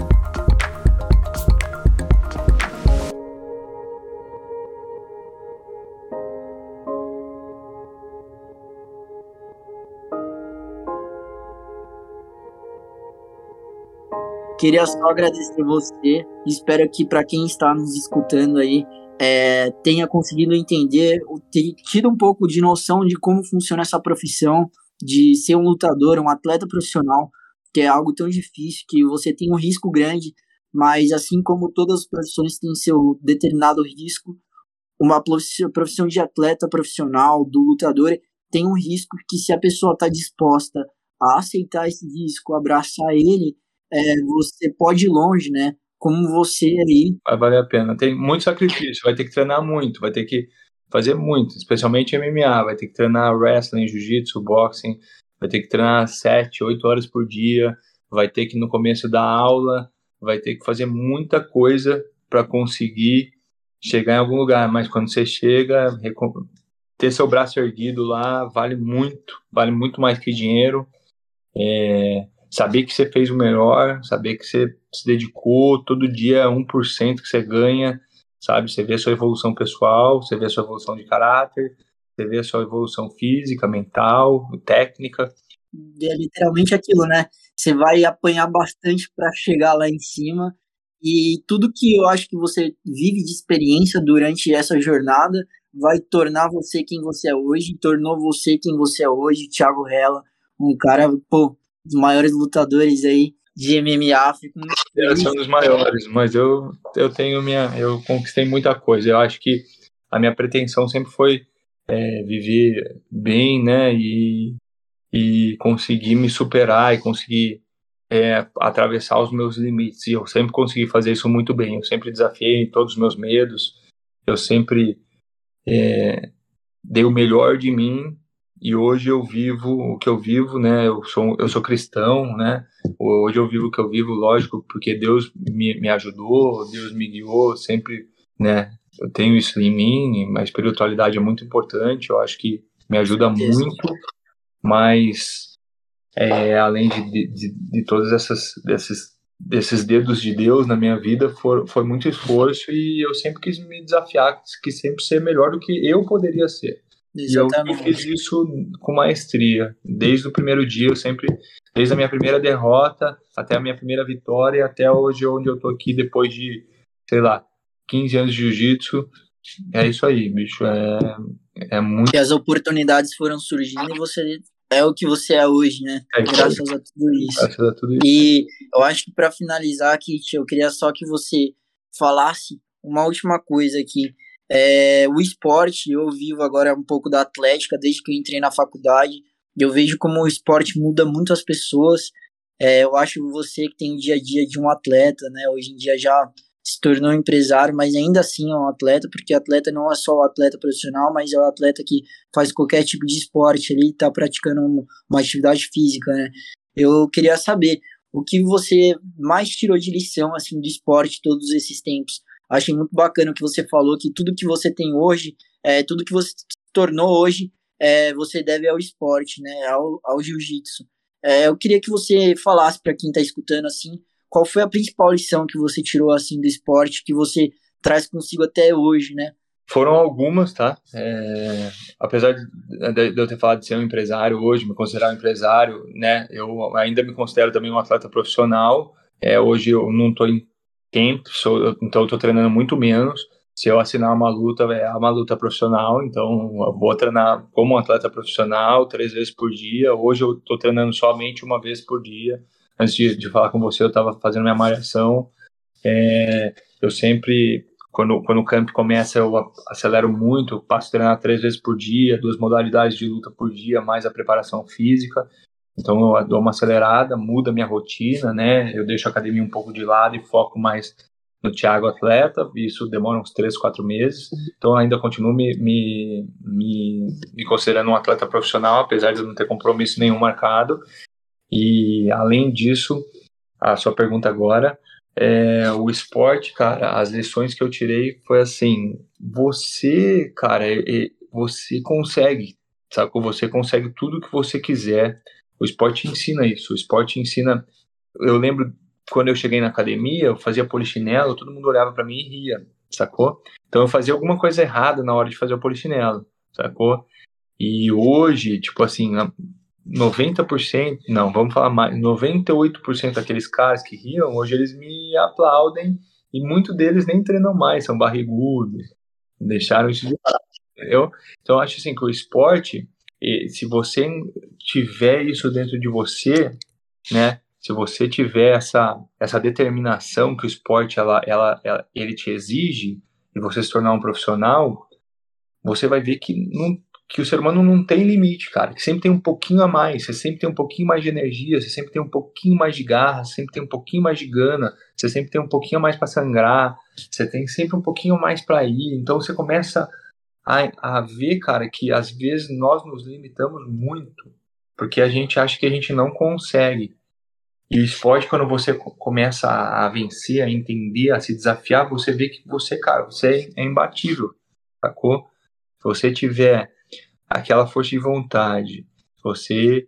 Queria só agradecer você. Espero que para quem está nos escutando aí é, tenha conseguido entender, ter tido um pouco de noção de como funciona essa profissão, de ser um lutador, um atleta profissional, que é algo tão difícil, que você tem um risco grande, mas assim como todas as profissões têm seu determinado risco, uma profissão de atleta profissional, do lutador, tem um risco que se a pessoa está disposta a aceitar esse risco, abraçar ele, é, você pode ir longe, né? como você aí. Vai valer a pena. Tem muito sacrifício, vai ter que treinar muito, vai ter que fazer muito, especialmente MMA, vai ter que treinar wrestling, jiu-jitsu, boxing, vai ter que treinar 7, 8 horas por dia, vai ter que no começo da aula, vai ter que fazer muita coisa para conseguir chegar em algum lugar, mas quando você chega, ter seu braço erguido lá vale muito, vale muito mais que dinheiro. É, saber que você fez o melhor, saber que você se dedicou, todo dia 1% que você ganha, sabe? Você vê a sua evolução pessoal, você vê a sua evolução de caráter, você vê a sua evolução física, mental, técnica. É literalmente aquilo, né? Você vai apanhar bastante para chegar lá em cima e tudo que eu acho que você vive de experiência durante essa jornada vai tornar você quem você é hoje, tornou você quem você é hoje, Thiago Rella, um cara, pô, dos maiores lutadores aí de MMA. Fico muito feliz. Eu sou um dos maiores, mas eu, eu tenho minha. Eu conquistei muita coisa. Eu acho que a minha pretensão sempre foi é, viver bem, né? E, e conseguir me superar e conseguir é, atravessar os meus limites. E eu sempre consegui fazer isso muito bem. Eu sempre desafiei todos os meus medos. Eu sempre é, dei o melhor de mim e hoje eu vivo o que eu vivo, né? Eu sou, eu sou cristão, né? Hoje eu vivo o que eu vivo, lógico, porque Deus me, me ajudou, Deus me guiou, sempre, né? Eu tenho isso em mim, a espiritualidade é muito importante, eu acho que me ajuda muito, mas é, além de, de, de todas essas desses, desses dedos de Deus na minha vida, for, foi muito esforço e eu sempre quis me desafiar, quis sempre ser melhor do que eu poderia ser. Exatamente. E eu fiz isso com maestria. Desde o primeiro dia, eu sempre, desde a minha primeira derrota até a minha primeira vitória, até hoje onde eu tô aqui depois de, sei lá, 15 anos de jiu-jitsu. É isso aí, bicho. É, é muito. As oportunidades foram surgindo e você é o que você é hoje, né? É Graças a tudo isso. Graças a tudo isso. E eu acho que para finalizar aqui, eu queria só que você falasse uma última coisa aqui É, o esporte, eu vivo agora um pouco da atlética desde que eu entrei na faculdade. Eu vejo como o esporte muda muito as pessoas. É, eu acho você que tem o dia a dia de um atleta, né? Hoje em dia já se tornou empresário, mas ainda assim é um atleta, porque atleta não é só o atleta profissional, mas é o atleta que faz qualquer tipo de esporte ali, está praticando uma atividade física, né? Eu queria saber o que você mais tirou de lição assim do esporte todos esses tempos. Achei muito bacana o que você falou, que tudo que você tem hoje, é, tudo que você se tornou hoje, é, você deve ao esporte, né? Ao, ao jiu-jitsu. É, eu queria que você falasse para quem está escutando assim, qual foi a principal lição que você tirou assim do esporte que você traz consigo até hoje, né? Foram algumas, tá? É, apesar de, de, eu ter falado de ser um empresário hoje, me considerar um empresário, né? Eu ainda me considero também um atleta profissional. É, hoje eu não estou em tempo, sou, então eu estou treinando muito menos. Se eu assinar uma luta, é uma luta profissional, então eu vou treinar como um atleta profissional três vezes por dia. Hoje eu estou treinando somente uma vez por dia antes de, de falar com você, eu estava fazendo minha malhação. É, eu sempre, quando, quando o camp começa, eu acelero muito, passo a treinar três vezes por dia, duas modalidades de luta por dia, mais a preparação física. Então eu dou uma acelerada, muda minha rotina, né? Eu deixo a academia um pouco de lado e foco mais no Thiago Atleta, isso demora uns três, quatro meses. Então ainda continuo me, me, me, me considerando um atleta profissional, apesar de não ter compromisso nenhum marcado. E além disso, a sua pergunta agora, é, o esporte, cara, as lições que eu tirei foi assim: você, cara, você consegue, sabe? Você consegue tudo que você quiser. O esporte ensina isso. O esporte ensina. Eu lembro quando eu cheguei na academia, eu fazia polichinelo, todo mundo olhava para mim e ria, sacou? Então eu fazia alguma coisa errada na hora de fazer o polichinelo, sacou? E hoje, tipo assim, 90%, não, vamos falar mais, 98% daqueles caras que riam, hoje eles me aplaudem e muitos deles nem treinam mais, são barrigudos, deixaram isso de lado, entendeu? Então eu acho assim que o esporte, se você tiver isso dentro de você, né, se você tiver essa, essa determinação que o esporte ela, ela, ela, ele te exige e você se tornar um profissional, você vai ver que não que o ser humano não tem limite, cara, que sempre tem um pouquinho a mais, você sempre tem um pouquinho mais de energia, você sempre tem um pouquinho mais de garra, sempre tem um pouquinho mais de gana, você sempre tem um pouquinho mais para sangrar, você tem sempre um pouquinho mais para ir, então você começa a, a ver, cara, que às vezes nós nos limitamos muito, porque a gente acha que a gente não consegue. E o esporte, quando você começa a, vencer, a entender, a se desafiar, você vê que você, cara, você é imbatível, sacou? Se você tiver aquela força de vontade, se você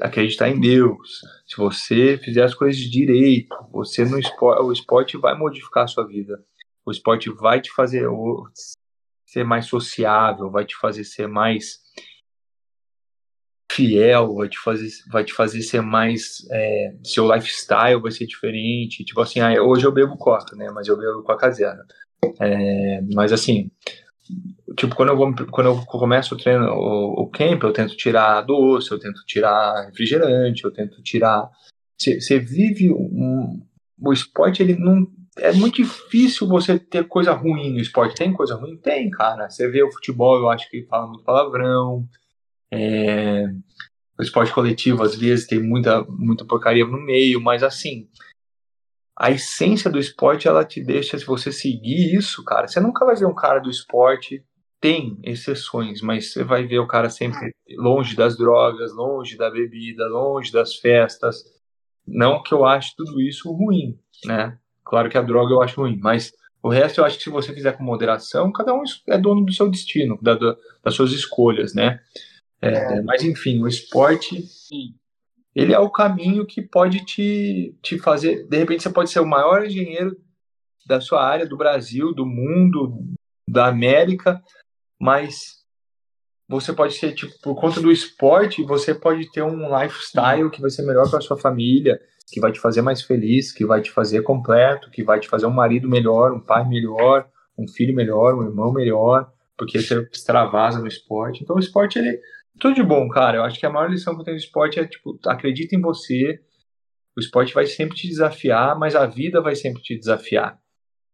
acreditar em Deus, se você fizer as coisas direito, você no esporte, o esporte vai modificar a sua vida. O esporte vai te fazer ser mais sociável, vai te fazer ser mais fiel, vai te fazer, vai te fazer ser mais. É, seu lifestyle vai ser diferente. Tipo assim, ah, hoje eu bebo coca, né? Mas eu bebo coca zero. É, mas assim, tipo, quando eu, vou, quando eu começo o treino, o, o camp, eu tento tirar doce, eu tento tirar refrigerante, eu tento tirar. Você vive um, o esporte, ele não. É muito difícil você ter coisa ruim no esporte. Tem coisa ruim? Tem, cara. Você vê o futebol, eu acho que fala muito palavrão. É, o esporte coletivo, às vezes, tem muita, muita porcaria no meio, mas assim, a essência do esporte ela te deixa, se você seguir isso, cara, você nunca vai ver um cara do esporte, tem exceções, mas você vai ver o cara sempre longe das drogas, longe da bebida, longe das festas. Não que eu ache tudo isso ruim, né? Claro que a droga eu acho ruim, mas o resto eu acho que se você fizer com moderação, cada um é dono do seu destino, da, da, das suas escolhas, né? É, mas enfim, o esporte ele é o caminho que pode te, te fazer. De repente, você pode ser o maior engenheiro da sua área, do Brasil, do mundo, da América, mas você pode ser, tipo, por conta do esporte, você pode ter um lifestyle que vai ser melhor para sua família, que vai te fazer mais feliz, que vai te fazer completo, que vai te fazer um marido melhor, um pai melhor, um filho melhor, um irmão melhor, porque você extravasa no esporte. Então, o esporte, ele tudo de bom, cara. Eu acho que a maior lição que eu tenho do esporte é, tipo, acredita em você. O esporte vai sempre te desafiar, mas a vida vai sempre te desafiar.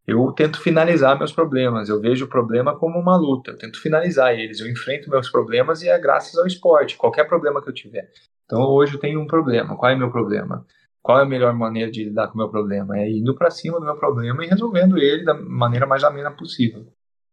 eu tento finalizar meus problemas. Eu vejo o problema como uma luta. Eu tento finalizar eles. Eu enfrento meus problemas e é graças ao esporte. Qualquer problema que eu tiver. Então hoje eu tenho um problema. Qual é meu problema? Qual é a melhor maneira de lidar com o meu problema? É indo para cima do meu problema e resolvendo ele da maneira mais amena possível.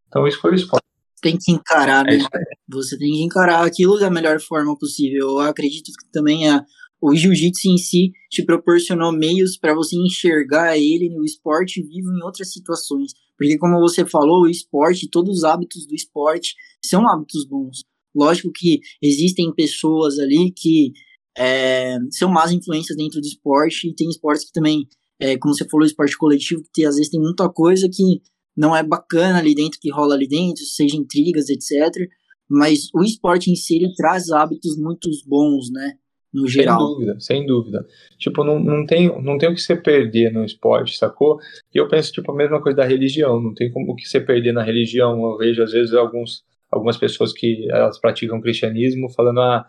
Então isso foi o esporte. Tem que encarar, é né? É Você tem que encarar aquilo da melhor forma possível. Eu acredito que também a, o jiu-jitsu em si te proporcionou meios para você enxergar ele no esporte vivo em outras situações. Porque, como você falou, o esporte, todos os hábitos do esporte são hábitos bons. Lógico que existem pessoas ali que é, são más influências dentro do esporte, e tem esportes que também, é, como você falou, esporte coletivo, que às vezes tem muita coisa que não é bacana ali dentro, que rola ali dentro, seja intrigas, etc. Mas o esporte em si, ele traz hábitos muito bons, né? no geral. Sem dúvida, sem dúvida. Tipo, não, não, tem, não tem o que você perder no esporte, sacou? E eu penso, tipo, a mesma coisa da religião, não tem como o que você perder na religião. Eu vejo, às vezes, alguns, algumas pessoas que elas praticam cristianismo falando, ah,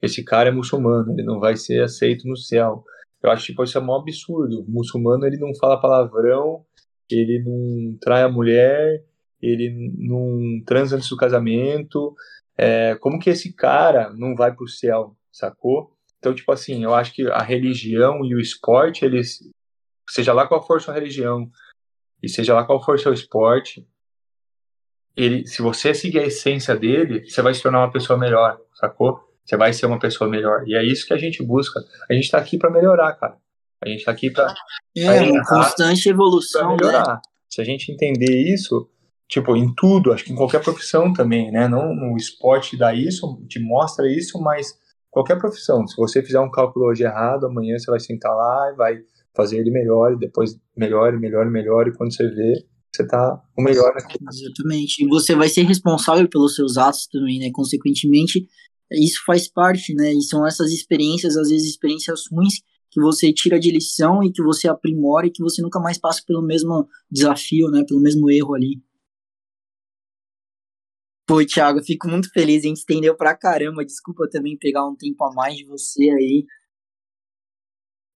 esse cara é muçulmano, ele não vai ser aceito no céu. Eu acho, tipo, isso é um absurdo. O muçulmano, ele não fala palavrão, ele não trai a mulher, ele não transa antes do casamento. É, como que esse cara não vai pro céu, sacou? Então, tipo assim, eu acho que a religião e o esporte, eles, seja lá qual for sua religião e seja lá qual for seu esporte, ele, se você seguir a essência dele, você vai se tornar uma pessoa melhor, sacou? Você vai ser uma pessoa melhor. E é isso que a gente busca. A gente tá aqui para melhorar, cara. A gente tá aqui para É, uma constante evolução, pra melhorar. Né? Se a gente entender isso, tipo, em tudo, acho que em qualquer profissão também, né? Não no esporte dá isso, te mostra isso, mas qualquer profissão. Se você fizer um cálculo hoje errado, amanhã você vai sentar lá e vai fazer ele melhor, e depois melhor, melhor, e melhor, e quando você vê, você tá o melhor naquilo. Exatamente. E você vai ser responsável pelos seus atos também, né? Consequentemente, isso faz parte, né? E são essas experiências, às vezes experiências ruins, que você tira de lição e que você aprimora e que você nunca mais passa pelo mesmo desafio, né? Pelo mesmo erro ali. Pô, Thiago, fico muito feliz, a gente estendeu pra caramba. Desculpa também pegar um tempo a mais de você aí.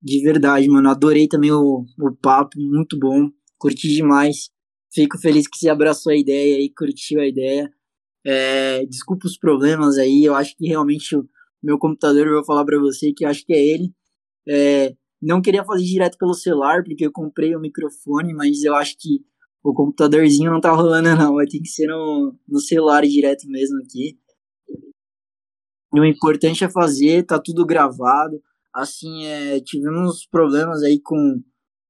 De verdade, mano. Adorei também o, o papo, muito bom. Curti demais. Fico feliz que você abraçou a ideia e curtiu a ideia. É, desculpa os problemas aí. Eu acho que realmente o meu computador, eu vou falar pra você que eu acho que é ele. É, não queria fazer direto pelo celular, porque eu comprei o microfone, mas eu acho que o computadorzinho não tá rolando, não. Vai ter que ser no, no celular direto mesmo aqui. E o importante é fazer, tá tudo gravado. Assim, é, tivemos problemas aí com,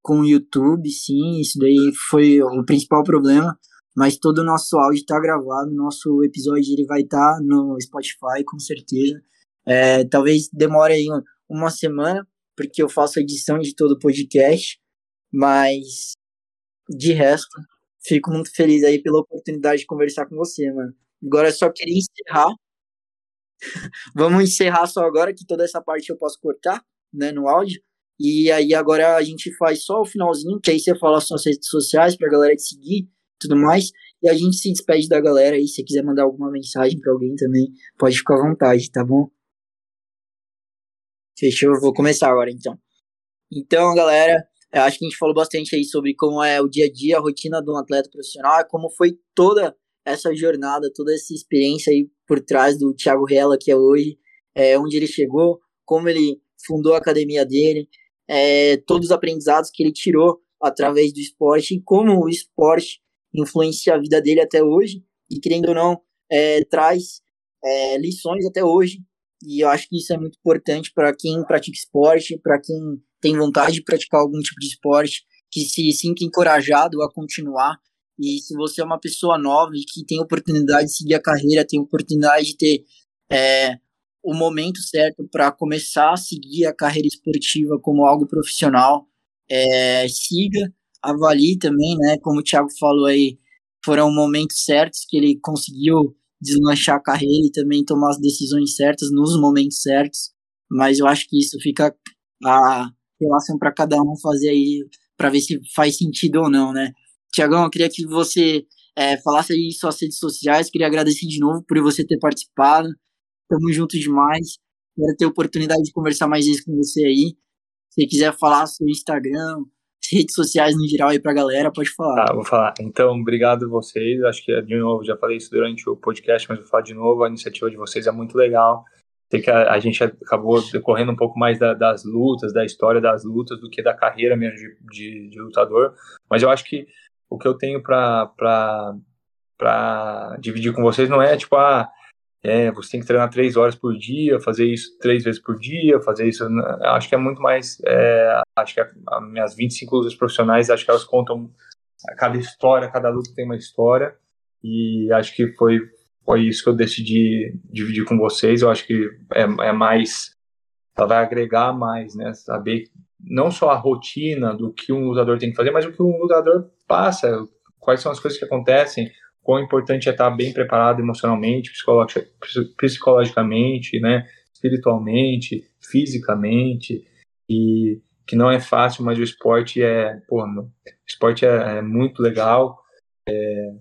com o YouTube, sim, isso daí foi o principal problema. Mas todo o nosso áudio tá gravado, nosso episódio ele vai estar tá no Spotify, com certeza. É, talvez demore aí uma semana, porque eu faço a edição de todo o podcast, mas de resto, fico muito feliz aí pela oportunidade de conversar com você, mano. Agora eu só queria encerrar. Vamos encerrar só agora, que toda essa parte eu posso cortar, né, no áudio. E aí agora a gente faz só o finalzinho, que aí você fala as suas redes sociais pra galera te seguir tudo mais. E a gente se despede da galera aí. Se quiser mandar alguma mensagem para alguém também, pode ficar à vontade, tá bom? Fechou? Vou começar agora então. Então, galera, acho que a gente falou bastante aí sobre como é o dia a dia, a rotina de um atleta profissional, como foi toda essa jornada, toda essa experiência aí por trás do Thiago Rella, que é hoje, é, onde ele chegou, como ele fundou a academia dele, é, todos os aprendizados que ele tirou através do esporte e como o esporte influencia a vida dele até hoje e, querendo ou não, é, traz é, lições até hoje. E eu acho que isso é muito importante para quem pratica esporte, para quem tem vontade de praticar algum tipo de esporte, que se sinta encorajado a continuar. E se você é uma pessoa nova e que tem oportunidade de seguir a carreira, tem oportunidade de ter é, o momento certo para começar a seguir a carreira esportiva como algo profissional, é, siga, avalie também, né? Como o Thiago falou aí, foram momentos certos que ele conseguiu deslanchar a carreira e também tomar as decisões certas nos momentos certos. Mas eu acho que isso fica a relação para cada um fazer aí para ver se faz sentido ou não, né? Tiagão, eu queria que você é, falasse aí suas redes sociais, queria agradecer de novo por você ter participado. Tamo junto demais. Quero ter oportunidade de conversar mais vezes com você aí. Se quiser falar seu Instagram, redes sociais no geral aí pra galera, pode falar. Tá, vou falar. Então, obrigado vocês. Acho que, de novo, já falei isso durante o podcast, mas vou falar de novo. A iniciativa de vocês é muito legal. Sei que a, a gente acabou decorrendo um pouco mais da, das lutas, da história das lutas, do que da carreira mesmo de, de, de lutador. Mas eu acho que o que eu tenho pra, dividir com vocês não é tipo, ah, é, você tem que treinar três horas por dia, fazer isso três vezes por dia, fazer isso. Acho que é muito mais. É, acho que as minhas 25 lutas profissionais, acho que elas contam cada história, cada luta tem uma história. E acho que foi, foi isso que eu decidi dividir com vocês. Eu acho que é, é mais. Ela vai agregar mais, né? Saber não só a rotina do que um lutador tem que fazer, mas o que um lutador passa, quais são as coisas que acontecem, quão importante é estar bem preparado emocionalmente, psicologicamente, né, espiritualmente, fisicamente, e que não é fácil, mas o esporte é, pô, o esporte é, é muito legal, é,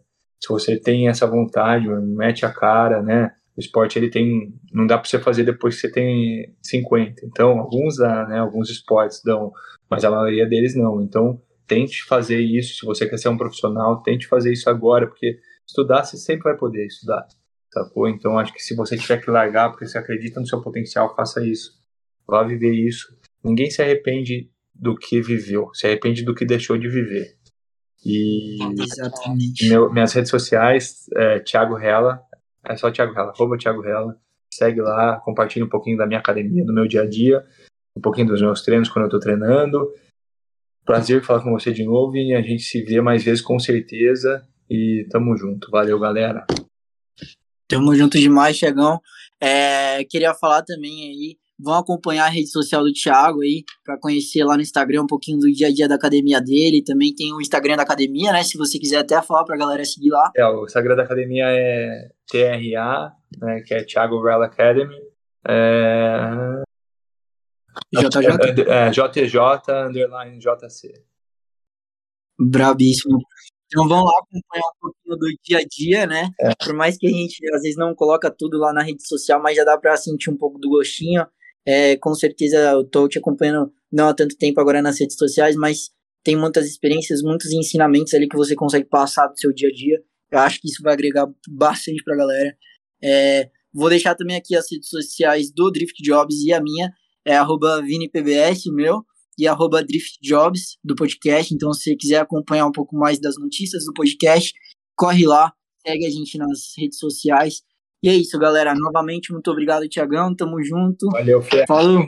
se você tem essa vontade, mete a cara, né, o esporte ele tem, não dá para você fazer depois que você tem 50, então alguns né, alguns esportes dão, mas a maioria deles não, então tente fazer isso, se você quer ser um profissional, tente fazer isso agora, porque estudar você sempre vai poder estudar, sacou? Então acho que se você tiver que largar porque você acredita no seu potencial, faça isso. Vá viver isso. Ninguém se arrepende do que viveu, se arrepende do que deixou de viver. E Exatamente. Meu, minhas redes sociais, é, Thiago Rela, é só Thiago Rela, arroba Thiago Rela. Segue lá, compartilha um pouquinho da minha academia, do meu dia a dia, um pouquinho dos meus treinos quando eu tô treinando. Prazer falar com você de novo e a gente se vê mais vezes com certeza. E tamo junto. Valeu, galera. Tamo junto demais, Chegão. É, queria falar também aí, vão acompanhar a rede social do Thiago aí, para conhecer lá no Instagram um pouquinho do dia a dia da academia dele. Também tem o Instagram da academia, né? Se você quiser até falar pra galera seguir lá. É, o Instagram da academia é TRA, né? Que é Thiago Real Academy. É... JJ? É, é, JJ underline JC. Brabíssimo. Então vão lá acompanhar um pouquinho do dia a dia, né? É. Por mais que a gente às vezes não coloca tudo lá na rede social, mas já dá para sentir um pouco do gostinho. É, com certeza eu tô te acompanhando não há tanto tempo agora nas redes sociais, mas tem muitas experiências, muitos ensinamentos ali que você consegue passar do seu dia a dia. Eu acho que isso vai agregar bastante pra galera. É, vou deixar também aqui as redes sociais do Drift Jobs e a minha, é arroba ViniPBS, o meu e arroba driftjobs do podcast. Então, se você quiser acompanhar um pouco mais das notícias do podcast, corre lá, segue a gente nas redes sociais. E é isso, galera. Novamente, muito obrigado, Tiagão. Tamo junto. Valeu, Fê. Falou.